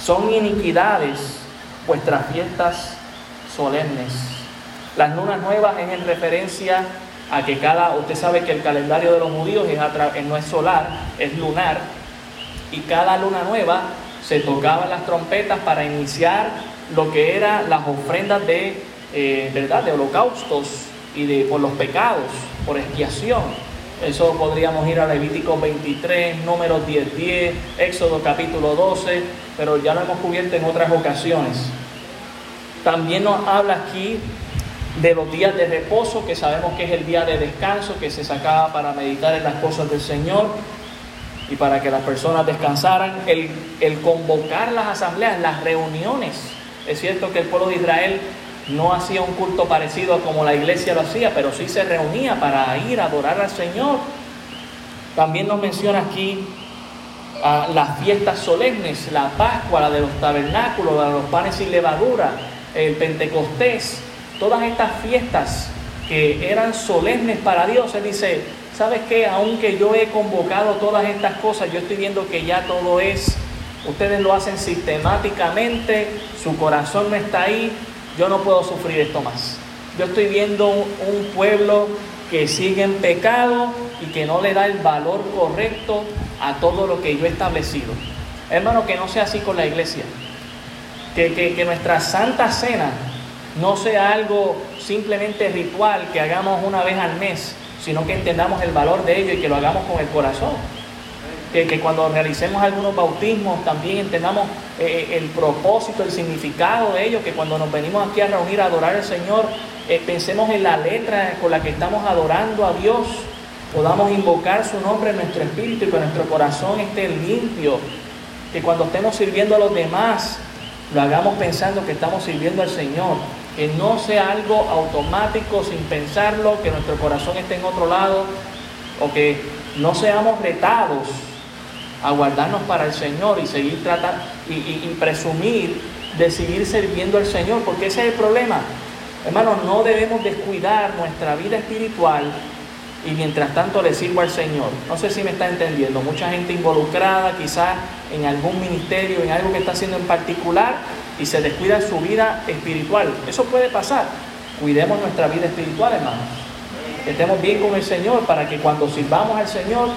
Son iniquidades vuestras fiestas solemnes. Las lunas nuevas es en referencia a que cada, usted sabe que el calendario de los judíos es no es solar, es lunar, y cada luna nueva se tocaban las trompetas para iniciar lo que eran las ofrendas de, eh, ¿verdad? de holocaustos y de, por los pecados, por expiación. Eso podríamos ir a Levítico 23, números 10, 10, Éxodo capítulo 12, pero ya lo hemos cubierto en otras ocasiones. También nos habla aquí de los días de reposo, que sabemos que es el día de descanso que se sacaba para meditar en las cosas del Señor y para que las personas descansaran. El, el convocar las asambleas, las reuniones. Es cierto que el pueblo de Israel no hacía un culto parecido a como la iglesia lo hacía, pero sí se reunía para ir a adorar al Señor. También nos menciona aquí ah, las fiestas solemnes, la Pascua, la de los tabernáculos, la de los panes sin levadura, el Pentecostés, todas estas fiestas que eran solemnes para Dios, Él dice, ¿sabes qué? Aunque yo he convocado todas estas cosas, yo estoy viendo que ya todo es, ustedes lo hacen sistemáticamente, su corazón no está ahí, yo no puedo sufrir esto más. Yo estoy viendo un pueblo que sigue en pecado y que no le da el valor correcto a todo lo que yo he establecido. Hermano, que no sea así con la iglesia. Que, que, que nuestra santa cena no sea algo simplemente ritual que hagamos una vez al mes, sino que entendamos el valor de ello y que lo hagamos con el corazón. Que, que cuando realicemos algunos bautismos también entendamos eh, el propósito, el significado de ello, que cuando nos venimos aquí a reunir a adorar al Señor, eh, pensemos en la letra con la que estamos adorando a Dios, podamos invocar su nombre en nuestro espíritu y que nuestro corazón esté limpio, que cuando estemos sirviendo a los demás, lo hagamos pensando que estamos sirviendo al Señor, que no sea algo automático sin pensarlo, que nuestro corazón esté en otro lado, o que no seamos retados a guardarnos para el Señor y seguir tratando y, presumir de seguir sirviendo al Señor, porque ese es el problema. Hermanos, no debemos descuidar nuestra vida espiritual y mientras tanto le sirvo al Señor. No sé si me está entendiendo. Mucha gente involucrada quizás en algún ministerio, en algo que está haciendo en particular y se descuida su vida espiritual. Eso puede pasar. Cuidemos nuestra vida espiritual, hermanos. Estemos bien con el Señor para que cuando sirvamos al Señor,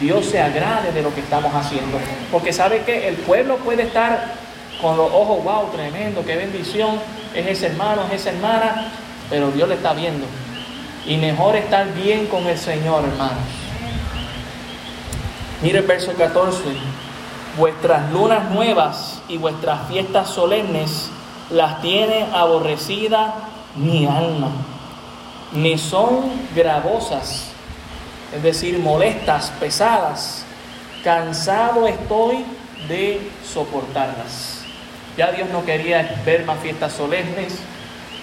Dios se agrade de lo que estamos haciendo. Porque sabe que el pueblo puede estar con los ojos, wow, tremendo, qué bendición, es ese hermano, es esa hermana, pero Dios le está viendo. Y mejor estar bien con el Señor, hermanos. Mire el verso 14. Vuestras lunas nuevas y vuestras fiestas solemnes las tiene aborrecida mi alma. Me son gravosas, es decir, molestas, pesadas. Cansado estoy de soportarlas. Ya Dios no quería ver más fiestas solemnes,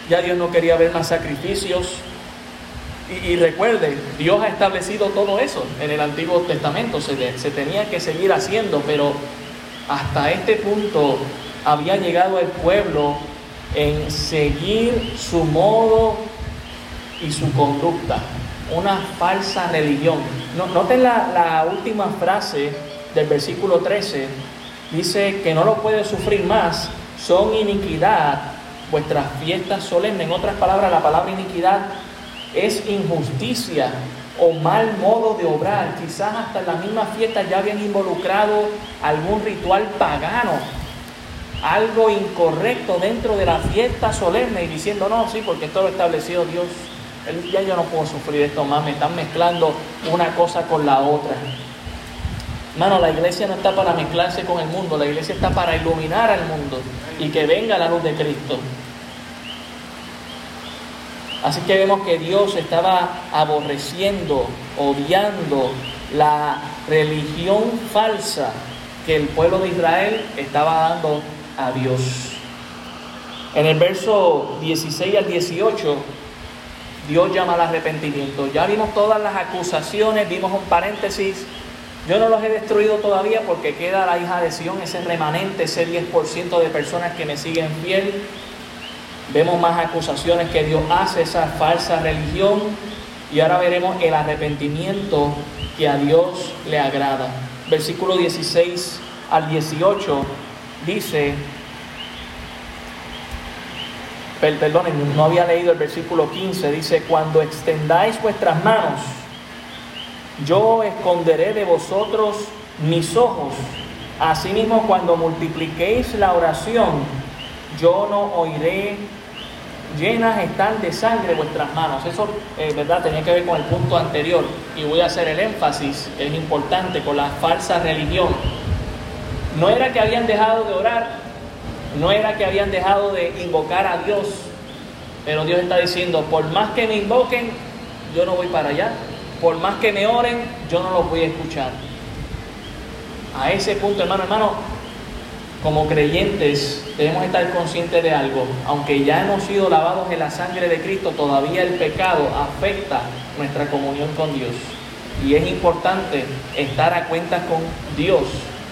ya Dios no quería ver más sacrificios, y, recuerde, Dios ha establecido todo eso en el Antiguo Testamento, se, se tenía que seguir haciendo, pero hasta este punto había llegado el pueblo en seguir su modo y su conducta, una falsa religión. Noten la, la, última frase del versículo 13, dice que no lo puede sufrir más, son iniquidad. Vuestras fiestas solemnes. En otras palabras, la palabra iniquidad es injusticia o mal modo de obrar. Quizás hasta en la misma fiesta ya habían involucrado algún ritual pagano, algo incorrecto dentro de la fiesta solemne y diciendo, no, sí, porque esto lo estableció Dios. Ya yo no puedo sufrir esto más, me están mezclando una cosa con la otra. Hermano, la iglesia no está para mezclarse con el mundo, la iglesia está para iluminar al mundo y que venga la luz de Cristo. Así que vemos que Dios estaba aborreciendo, odiando la religión falsa que el pueblo de Israel estaba dando a Dios. En el verso 16 al 18, Dios llama al arrepentimiento. Ya vimos todas las acusaciones, vimos un paréntesis. Yo no los he destruido todavía porque queda la hija de Sión, ese remanente, ese 10% de personas que me siguen fiel Vemos más acusaciones que Dios hace esa falsa religión y ahora veremos el arrepentimiento que a Dios le agrada. Versículo 16 al 18 dice, perdón, no había leído el versículo 15, dice, cuando extendáis vuestras manos, yo esconderé de vosotros mis ojos. Asimismo, cuando multipliquéis la oración, yo no oiré llenas están de sangre vuestras manos. Eso, eh, ¿verdad? Tenía que ver con el punto anterior. Y voy a hacer el énfasis, es importante, con la falsa religión. No era que habían dejado de orar, no era que habían dejado de invocar a Dios, pero Dios está diciendo, por más que me invoquen, yo no voy para allá. Por más que me oren, yo no los voy a escuchar. A ese punto, hermano, hermano, como creyentes debemos estar conscientes de algo. Aunque ya hemos sido lavados en la sangre de Cristo, todavía el pecado afecta nuestra comunión con Dios. Y es importante estar a cuenta con Dios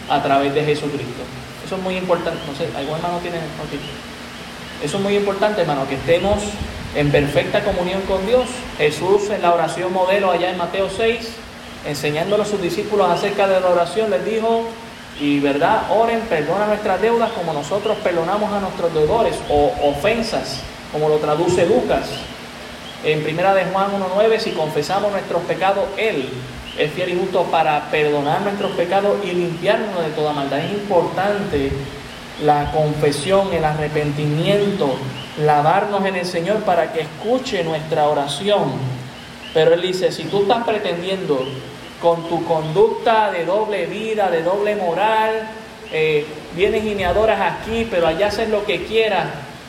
a través de Jesucristo. Eso es muy importante. No sé, ¿algún hermano tiene? Eso es muy importante, hermano, que estemos en perfecta comunión con Dios. Jesús en la oración modelo allá en Mateo 6, enseñándole a sus discípulos acerca de la oración, les dijo, y verdad, oren, perdona nuestras deudas como nosotros perdonamos a nuestros deudores o ofensas, como lo traduce Lucas. En primera de Juan 1.9, si confesamos nuestros pecados, Él es fiel y justo para perdonar nuestros pecados y limpiarnos de toda maldad. Es importante la confesión, el arrepentimiento, lavarnos en el Señor para que escuche nuestra oración. Pero Él dice, si tú estás pretendiendo con tu conducta de doble vida, de doble moral, eh, vienes y aquí, pero allá haces lo que quieras,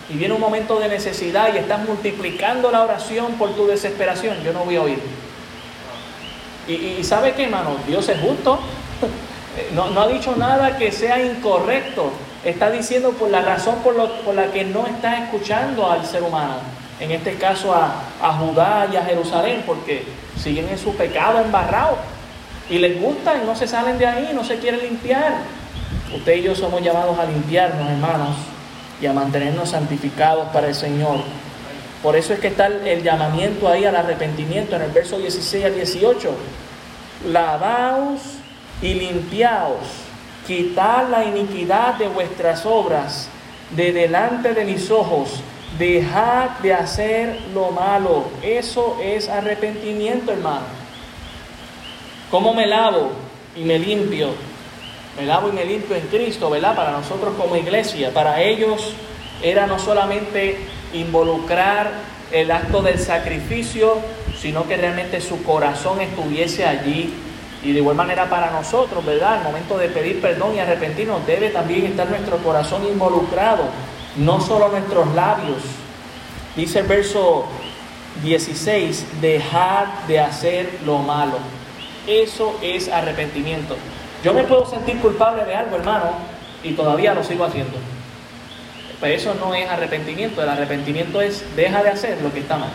y viene un momento de necesidad y estás multiplicando la oración por tu desesperación, yo no voy a oír. Y, ¿sabe qué, hermano? Dios es justo. [LAUGHS] No, ha dicho nada que sea incorrecto. Está diciendo por la razón por, por, la que no está escuchando al ser humano. En este caso a, a Judá y a Jerusalén, porque siguen en su pecado embarrado. Y les gusta y no se salen de ahí, no se quieren limpiar. Usted y yo somos llamados a limpiarnos, hermanos, y a mantenernos santificados para el Señor. Por eso es que está el, llamamiento ahí al arrepentimiento en el verso 16 al 18. Lavaos y limpiaos, quitad la iniquidad de vuestras obras de delante de mis ojos, dejad de hacer lo malo. Eso es arrepentimiento, hermano. ¿Cómo me lavo y me limpio? Me lavo y me limpio en Cristo, ¿verdad? Para nosotros como iglesia, para ellos era no solamente involucrar el acto del sacrificio, sino que realmente su corazón estuviese allí. Y de igual manera para nosotros, ¿verdad? El momento de pedir perdón y arrepentirnos debe también estar nuestro corazón involucrado, no solo nuestros labios. Dice el verso 16, dejad de hacer lo malo. Eso es arrepentimiento. Yo me puedo sentir culpable de algo, hermano, y todavía lo sigo haciendo. Pero eso no es arrepentimiento. El arrepentimiento es deja de hacer lo que está mal.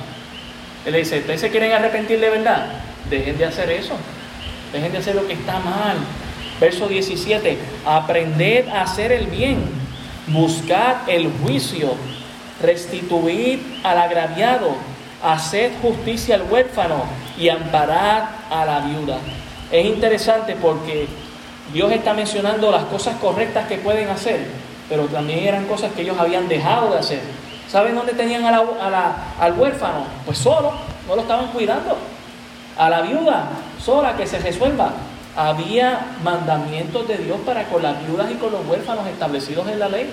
Él dice, ¿ustedes se quieren arrepentir de verdad? Dejen de hacer eso. Dejen de hacer lo que está mal. Verso 17, aprended a hacer el bien, buscad el juicio, restituid al agraviado, haced justicia al huérfano y amparad a la viuda. Es interesante porque Dios está mencionando las cosas correctas que pueden hacer, pero también eran cosas que ellos habían dejado de hacer. ¿Saben dónde tenían al huérfano? Pues solo, no lo estaban cuidando. A la viuda, sola, que se resuelva. Había mandamientos de Dios para con las viudas y con los huérfanos establecidos en la ley.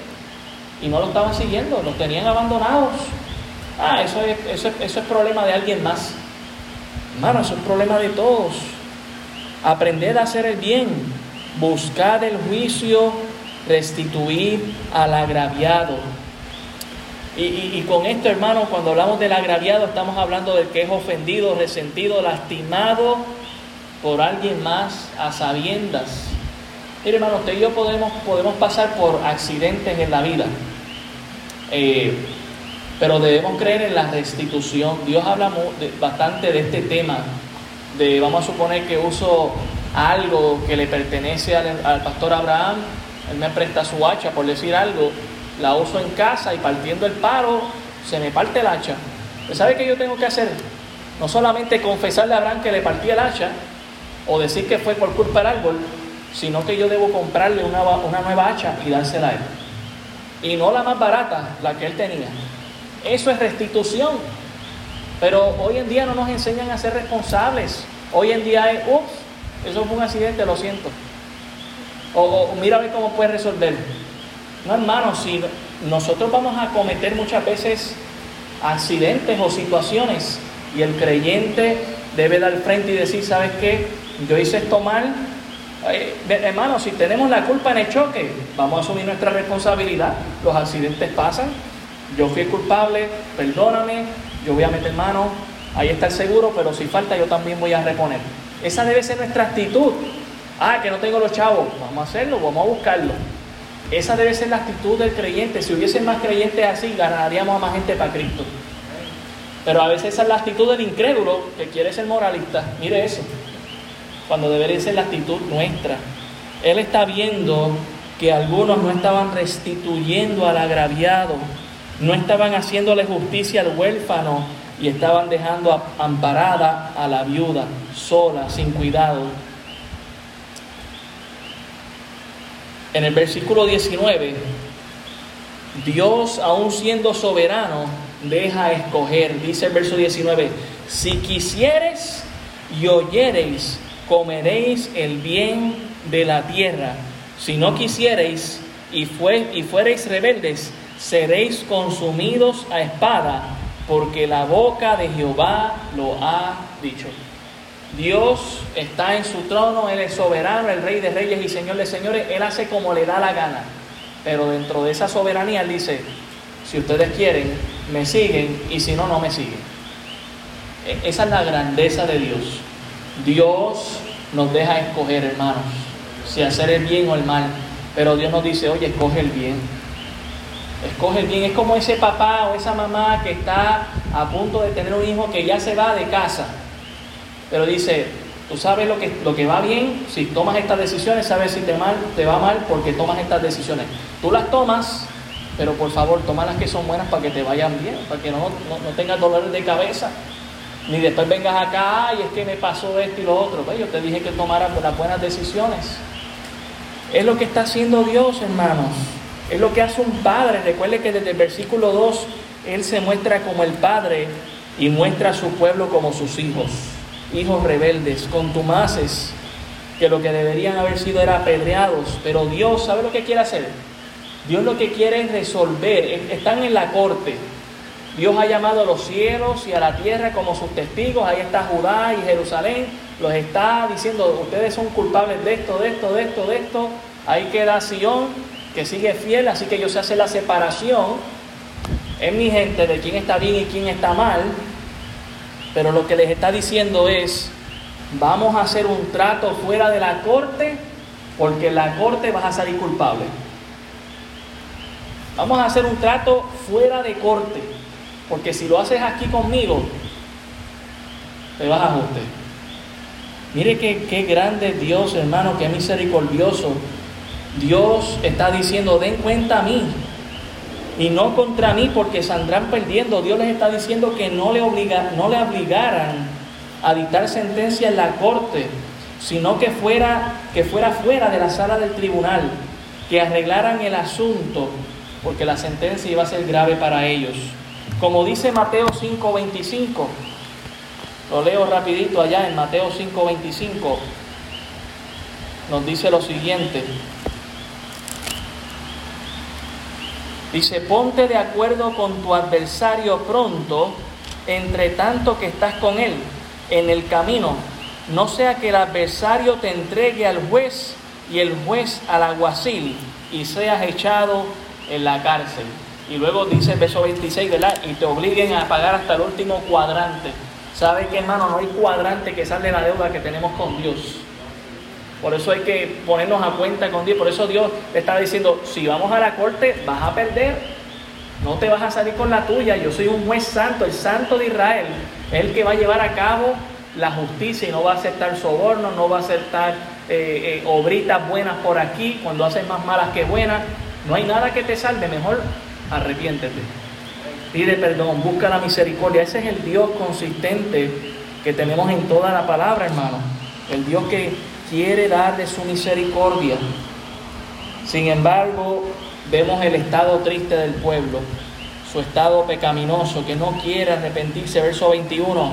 Y no lo estaban siguiendo, los tenían abandonados. Ah, eso es, eso eso es problema de alguien más. Hermano, es problema de todos. Aprender a hacer el bien, buscar el juicio restituir al agraviado. Y, con esto, hermano, cuando hablamos del agraviado, estamos hablando del que es ofendido, resentido, lastimado por alguien más a sabiendas. Mire, hermano, usted y yo podemos, podemos pasar por accidentes en la vida, eh, pero debemos creer en la restitución. Dios habla bastante de este tema, de vamos a suponer que uso algo que le pertenece al pastor Abraham él me presta su hacha, por decir algo, la uso en casa y partiendo el paro, se me parte el hacha. ¿Sabe qué yo tengo que hacer? No solamente confesarle a Abraham que le partí el hacha, o decir que fue por culpa del árbol, sino que yo debo comprarle una, una nueva hacha y dársela a él. Y no la más barata, la que él tenía. Eso es restitución. Pero hoy en día no nos enseñan a ser responsables. Hoy en día es, ups, eso fue un accidente, lo siento. O, mira a ver cómo puedes resolver. No, hermano, si nosotros vamos a cometer muchas veces accidentes o situaciones y el creyente debe dar frente y decir, ¿sabes qué? Yo hice esto mal. hermano, si tenemos la culpa en el choque, vamos a asumir nuestra responsabilidad. Los accidentes pasan. Yo fui culpable, perdóname, yo voy a meter mano, ahí está el seguro, pero si falta yo también voy a reponer. Esa debe ser nuestra actitud. Ah, que no tengo los chavos. Vamos a hacerlo, vamos a buscarlo. Esa debe ser la actitud del creyente. Si hubiesen más creyentes así, ganaríamos a más gente para Cristo. Pero a veces esa es la actitud del incrédulo que quiere ser moralista. Mire eso. Cuando debería ser la actitud nuestra. Él está viendo que algunos no estaban restituyendo al agraviado, no estaban haciéndole justicia al huérfano y estaban dejando amparada a la viuda, sola, sin cuidado. En el versículo 19, Dios, aún siendo soberano, deja escoger. Dice el verso 19, si quisieres y oyereis, comeréis el bien de la tierra. Si no quisiereis, y, fue, y fuereis rebeldes, seréis consumidos a espada, porque la boca de Jehová lo ha dicho. Dios está en su trono, Él es soberano, el rey de reyes y señor de señores, Él hace como le da la gana. Pero dentro de esa soberanía Él dice, si ustedes quieren, me siguen y si no, no me siguen. E, esa es la grandeza de Dios. Dios nos deja escoger, hermanos, si hacer el bien o el mal. Pero Dios nos dice, oye, escoge el bien. Escoge bien. Es como ese papá o esa mamá que está a punto de tener un hijo que ya se va de casa. Pero dice, tú sabes lo que, lo que va bien, si tomas estas decisiones, sabes si te, mal, te va mal porque tomas estas decisiones. Tú las tomas, pero por favor, toma las que son buenas para que te vayan bien, para que no, no, tengas dolores de cabeza. Ni después vengas acá, y es que me pasó esto y lo otro. Pues yo te dije que tomaras las buenas decisiones. Es lo que está haciendo Dios, hermanos. Es lo que hace un padre. Recuerde que desde el versículo 2, Él se muestra como el padre y muestra a su pueblo como sus hijos. Hijos rebeldes, contumaces, que lo que deberían haber sido era apedreados. Pero Dios, ¿sabe lo que quiere hacer? Dios lo que quiere es resolver. Están en la corte. Dios ha llamado a los cielos y a la tierra como sus testigos. Ahí está Judá y Jerusalén los está diciendo, ustedes son culpables de esto, de esto, de esto, de esto. Ahí queda Sion, que sigue fiel, así que ellos se hace la separación. Es mi gente de quién está bien y quién está mal. Pero lo que les está diciendo es, vamos a hacer un trato fuera de la corte, porque en la corte vas a salir culpable. Vamos a hacer un trato fuera de corte, porque si lo haces aquí conmigo, te vas a ajuste. Mire qué, qué grande Dios, hermano, qué misericordioso. Dios está diciendo, den cuenta a mí y no contra mí porque saldrán perdiendo. Dios les está diciendo que no le, obliga, no le obligaran a dictar sentencia en la corte, sino que fuera, que fuera fuera de la sala del tribunal, que arreglaran el asunto, porque la sentencia iba a ser grave para ellos. Como dice Mateo 5:25, lo leo rapidito allá en Mateo 5:25. Nos dice lo siguiente. Dice, ponte de acuerdo con tu adversario pronto, entre tanto que estás con él en el camino, no sea que el adversario te entregue al juez y el juez al alguacil y seas echado en la cárcel. Y luego dice el verso 26, ¿verdad? Y te obliguen a pagar hasta el último cuadrante. ¿Sabe qué, hermano? No hay cuadrante que sale la deuda que tenemos con Dios. Por eso hay que ponernos a cuenta con Dios. Por eso Dios está diciendo, si vamos a la corte, vas a perder. No te vas a salir con la tuya. Yo soy un juez santo, el santo de Israel. Es el que va a llevar a cabo la justicia y no va a aceptar sobornos, no va a aceptar eh, eh, obritas buenas por aquí, cuando hacen más malas que buenas. No hay nada que te salve. Mejor arrepiéntete pide perdón, busca la misericordia. Ese es el Dios consistente que tenemos en toda la palabra, hermano. El Dios que quiere dar de su misericordia. Sin embargo, vemos el estado triste del pueblo, su estado pecaminoso, que no quiere arrepentirse. Verso 21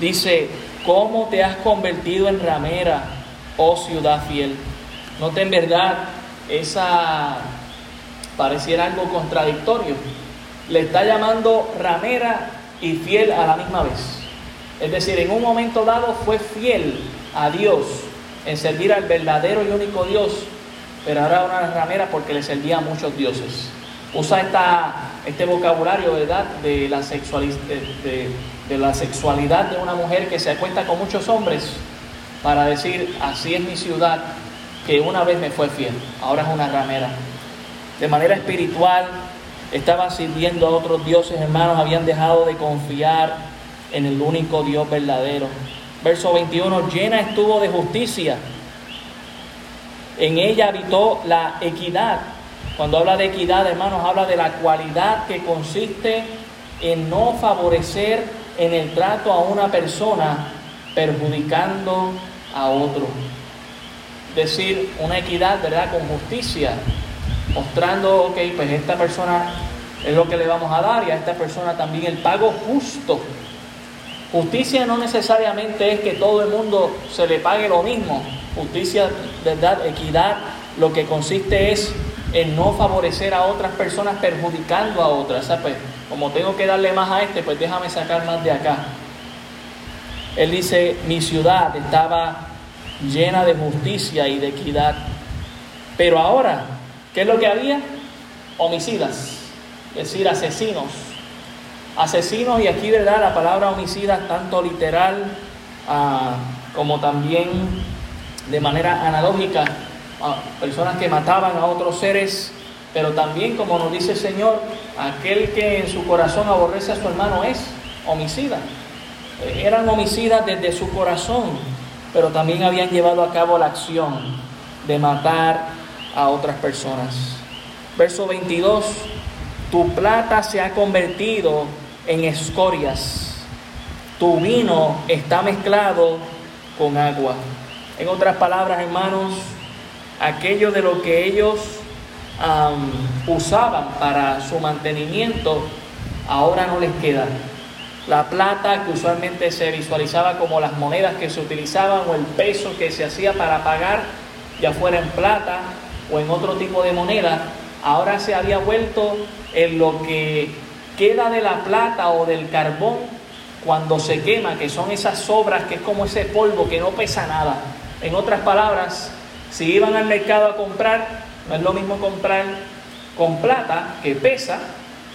dice, ¿cómo te has convertido en ramera, oh ciudad fiel? Note en verdad, esa pareciera algo contradictorio le está llamando ramera y fiel a la misma vez. Es decir, en un momento dado fue fiel a Dios en servir al verdadero y único Dios, pero ahora una ramera porque le servía a muchos dioses. Usa esta, este vocabulario, de la, de, la sexualidad de una mujer que se acuesta con muchos hombres para decir, así es mi ciudad, que una vez me fue fiel, ahora es una ramera. De manera espiritual, estaban sirviendo a otros dioses, hermanos, habían dejado de confiar en el único Dios verdadero. Verso 21, llena estuvo de justicia. En ella habitó la equidad. Cuando habla de equidad, hermanos, habla de la cualidad que consiste en no favorecer en el trato a una persona perjudicando a otro. Es decir, una equidad, ¿verdad? Con justicia mostrando, ok, pues esta persona es lo que le vamos a dar y a esta persona también el pago justo. Justicia no necesariamente es que todo el mundo se le pague lo mismo. Justicia, verdad, equidad lo que consiste es en no favorecer a otras personas perjudicando a otras. Pues, como tengo que darle más a este, pues déjame sacar más de acá. Él dice, mi ciudad estaba llena de justicia y de equidad. Pero ahora, ¿qué es lo que había? Homicidas, es decir, asesinos. Asesinos, y aquí, ¿verdad? La palabra homicida, tanto literal ah, como también de manera analógica, personas que mataban a otros seres, pero también, como nos dice el Señor, aquel que en su corazón aborrece a su hermano es homicida. Eh, eran homicidas desde su corazón, pero también habían llevado a cabo la acción de matar a otras personas. Verso 22, tu plata se ha convertido en escorias, tu vino está mezclado con agua. En otras palabras, hermanos, aquello de lo que ellos usaban para su mantenimiento, ahora no les queda. La plata que usualmente se visualizaba como las monedas que se utilizaban o el peso que se hacía para pagar, ya fuera en plata o en otro tipo de moneda, ahora se había vuelto en lo que queda de la plata o del carbón cuando se quema, que son esas sobras, que es como ese polvo que no pesa nada. En otras palabras, si iban al mercado a comprar, no es lo mismo comprar con plata que pesa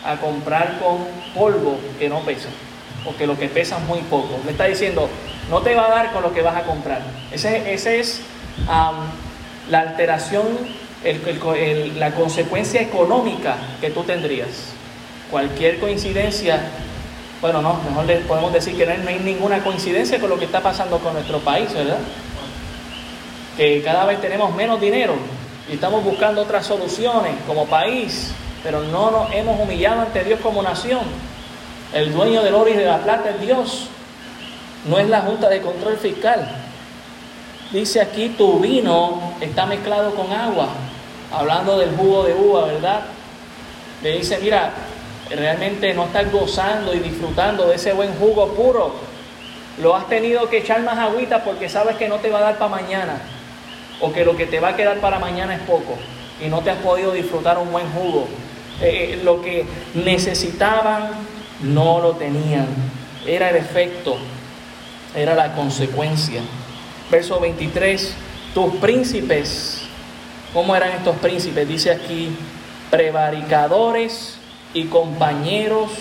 a comprar con polvo que no pesa, porque lo que pesa es muy poco. Le está diciendo, no te va a dar con lo que vas a comprar. Ese, es la alteración, la consecuencia económica que tú tendrías. Cualquier coincidencia, bueno, no, mejor le podemos decir que no hay ninguna coincidencia con lo que está pasando con nuestro país, ¿verdad? que cada vez tenemos menos dinero y estamos buscando otras soluciones como país, pero no nos hemos humillado ante Dios como nación. El dueño del oro y de la plata es Dios, no es la Junta de Control Fiscal. Dice aquí, tu vino está mezclado con agua, hablando del jugo de uva, ¿verdad? Le dice, mira, realmente no estás gozando y disfrutando de ese buen jugo puro. Lo has tenido que echar más agüita porque sabes que no te va a dar para mañana o que lo que te va a quedar para mañana es poco y no te has podido disfrutar un buen jugo. Eh, eh, lo que necesitaban no lo tenían. Era el efecto, era la consecuencia. Verso 23, tus príncipes, ¿cómo eran estos príncipes? Dice aquí, prevaricadores y compañeros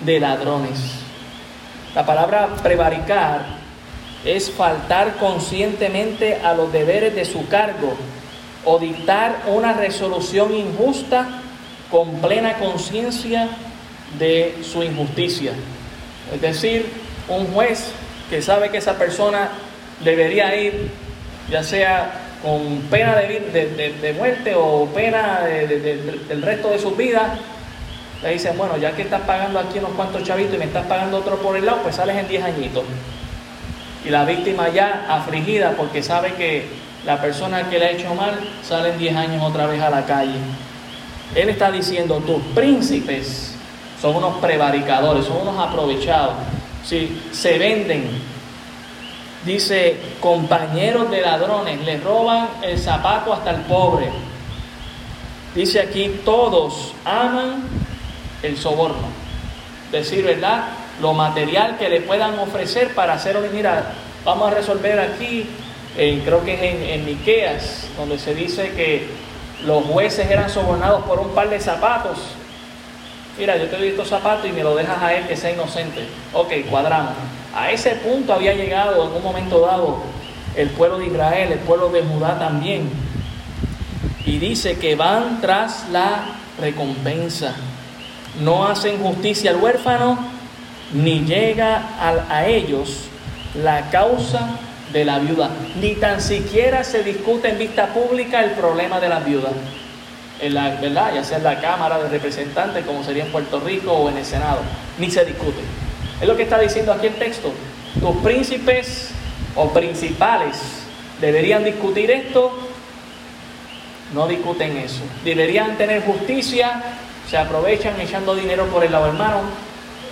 de ladrones. La palabra prevaricar es faltar conscientemente a los deberes de su cargo o dictar una resolución injusta con plena conciencia de su injusticia. Es decir, un juez que sabe que esa persona debería ir, ya sea con pena de, muerte o pena del resto de su vida, le dicen, bueno, ya que estás pagando aquí unos cuantos chavitos y me estás pagando otro por el lado, pues sales en 10 añitos. Y la víctima ya afligida porque sabe que la persona que le ha hecho mal sale en 10 años otra vez a la calle. Él está diciendo, tus príncipes son unos prevaricadores, son unos aprovechados. Si se venden, dice, compañeros de ladrones, le roban el zapato hasta el pobre. Dice aquí, todos aman el soborno. Decir verdad, lo material que le puedan ofrecer para hacer, mira, vamos a resolver aquí, creo que es en, en Miqueas, donde se dice que los jueces eran sobornados por un par de zapatos. Mira, yo te doy estos zapatos y me lo dejas a él que sea inocente. Ok, cuadramos. A ese punto había llegado en un momento dado el pueblo de Israel, el pueblo de Judá también. Y dice que van tras la recompensa. No hacen justicia al huérfano ni llega a, ellos la causa de la viuda, ni tan siquiera se discute en vista pública el problema de la viuda, en la, ¿verdad? ya sea en la Cámara de Representantes, como sería en Puerto Rico o en el Senado, ni se discute. Es lo que está diciendo aquí el texto. Tus príncipes o principales deberían discutir esto, no discuten eso. Deberían tener justicia, se aprovechan echando dinero por el lado hermano,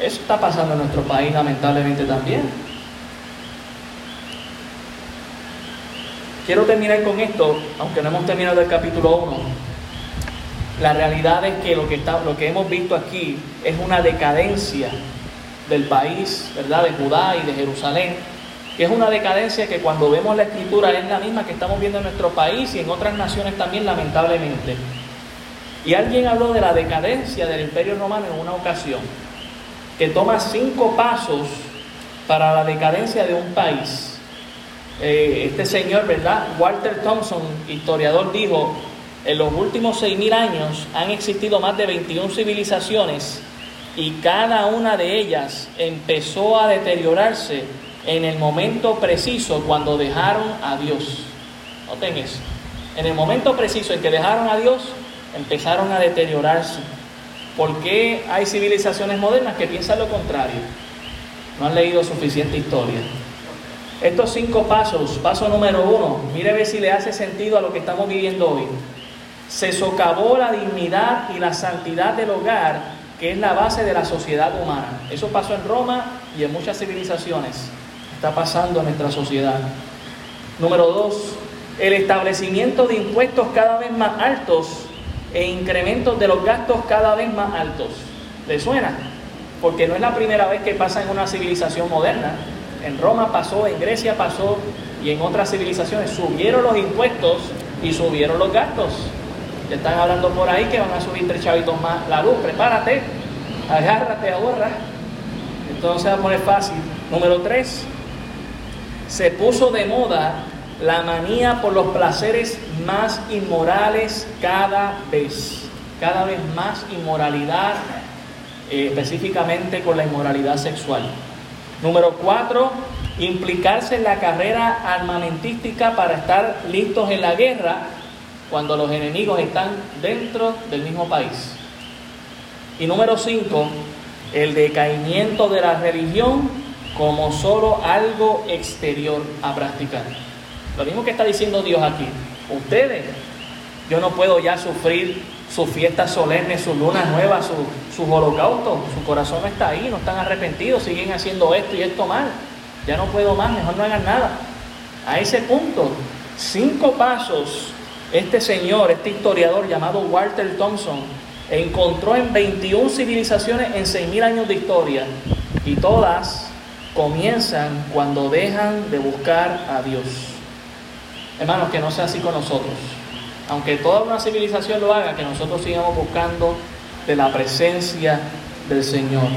eso está pasando en nuestro país lamentablemente también. quiero terminar con esto, aunque no hemos terminado el capítulo 1. La realidad es que lo que, está, lo que hemos visto aquí es una decadencia del país, ¿verdad? De Judá y de Jerusalén, que es una decadencia que cuando vemos la escritura es la misma que estamos viendo en nuestro país y en otras naciones también, lamentablemente. Y alguien habló de la decadencia del imperio romano en una ocasión, que toma cinco pasos para la decadencia de un país. Eh, este señor, ¿verdad? Walter Thompson, historiador, dijo, en los últimos 6.000 años han existido más de 21 civilizaciones y cada una de ellas empezó a deteriorarse en el momento preciso cuando dejaron a Dios. Noten eso. En el momento preciso en que dejaron a Dios, empezaron a deteriorarse. ¿Por qué hay civilizaciones modernas que piensan lo contrario? No han leído suficiente historia. Estos cinco pasos, paso número uno, mire a ver si le hace sentido a lo que estamos viviendo hoy. Se socavó la dignidad y la santidad del hogar, que es la base de la sociedad humana. Eso pasó en Roma y en muchas civilizaciones. Está pasando en nuestra sociedad. Número dos, el establecimiento de impuestos cada vez más altos e incrementos de los gastos cada vez más altos. ¿Le suena? Porque no es la primera vez que pasa en una civilización moderna. En Roma pasó, en Grecia pasó y en otras civilizaciones subieron los impuestos y subieron los gastos. Ya están hablando por ahí que van a subir tres chavitos más la luz. Prepárate, agárrate, ahorra. Entonces va a poner fácil. Número tres, se puso de moda la manía por los placeres más inmorales cada vez, cada vez más inmoralidad, eh, específicamente con la inmoralidad sexual. Número cuatro, implicarse en la carrera armamentística para estar listos en la guerra cuando los enemigos están dentro del mismo país. Y número cinco, el decaimiento de la religión como solo algo exterior a practicar. Lo mismo que está diciendo Dios aquí. Ustedes, yo no puedo ya sufrir sus fiestas solemnes, sus lunas nuevas, sus holocaustos. Su corazón está ahí, no están arrepentidos, siguen haciendo esto y esto mal. Ya no puedo más, mejor no hagan nada. A ese punto, cinco pasos, este señor, este historiador llamado Walter Thompson, encontró en 21 civilizaciones en 6.000 años de historia y todas comienzan cuando dejan de buscar a Dios. Hermanos, que no sea así con nosotros. Aunque toda una civilización lo haga, que nosotros sigamos buscando de la presencia del Señor.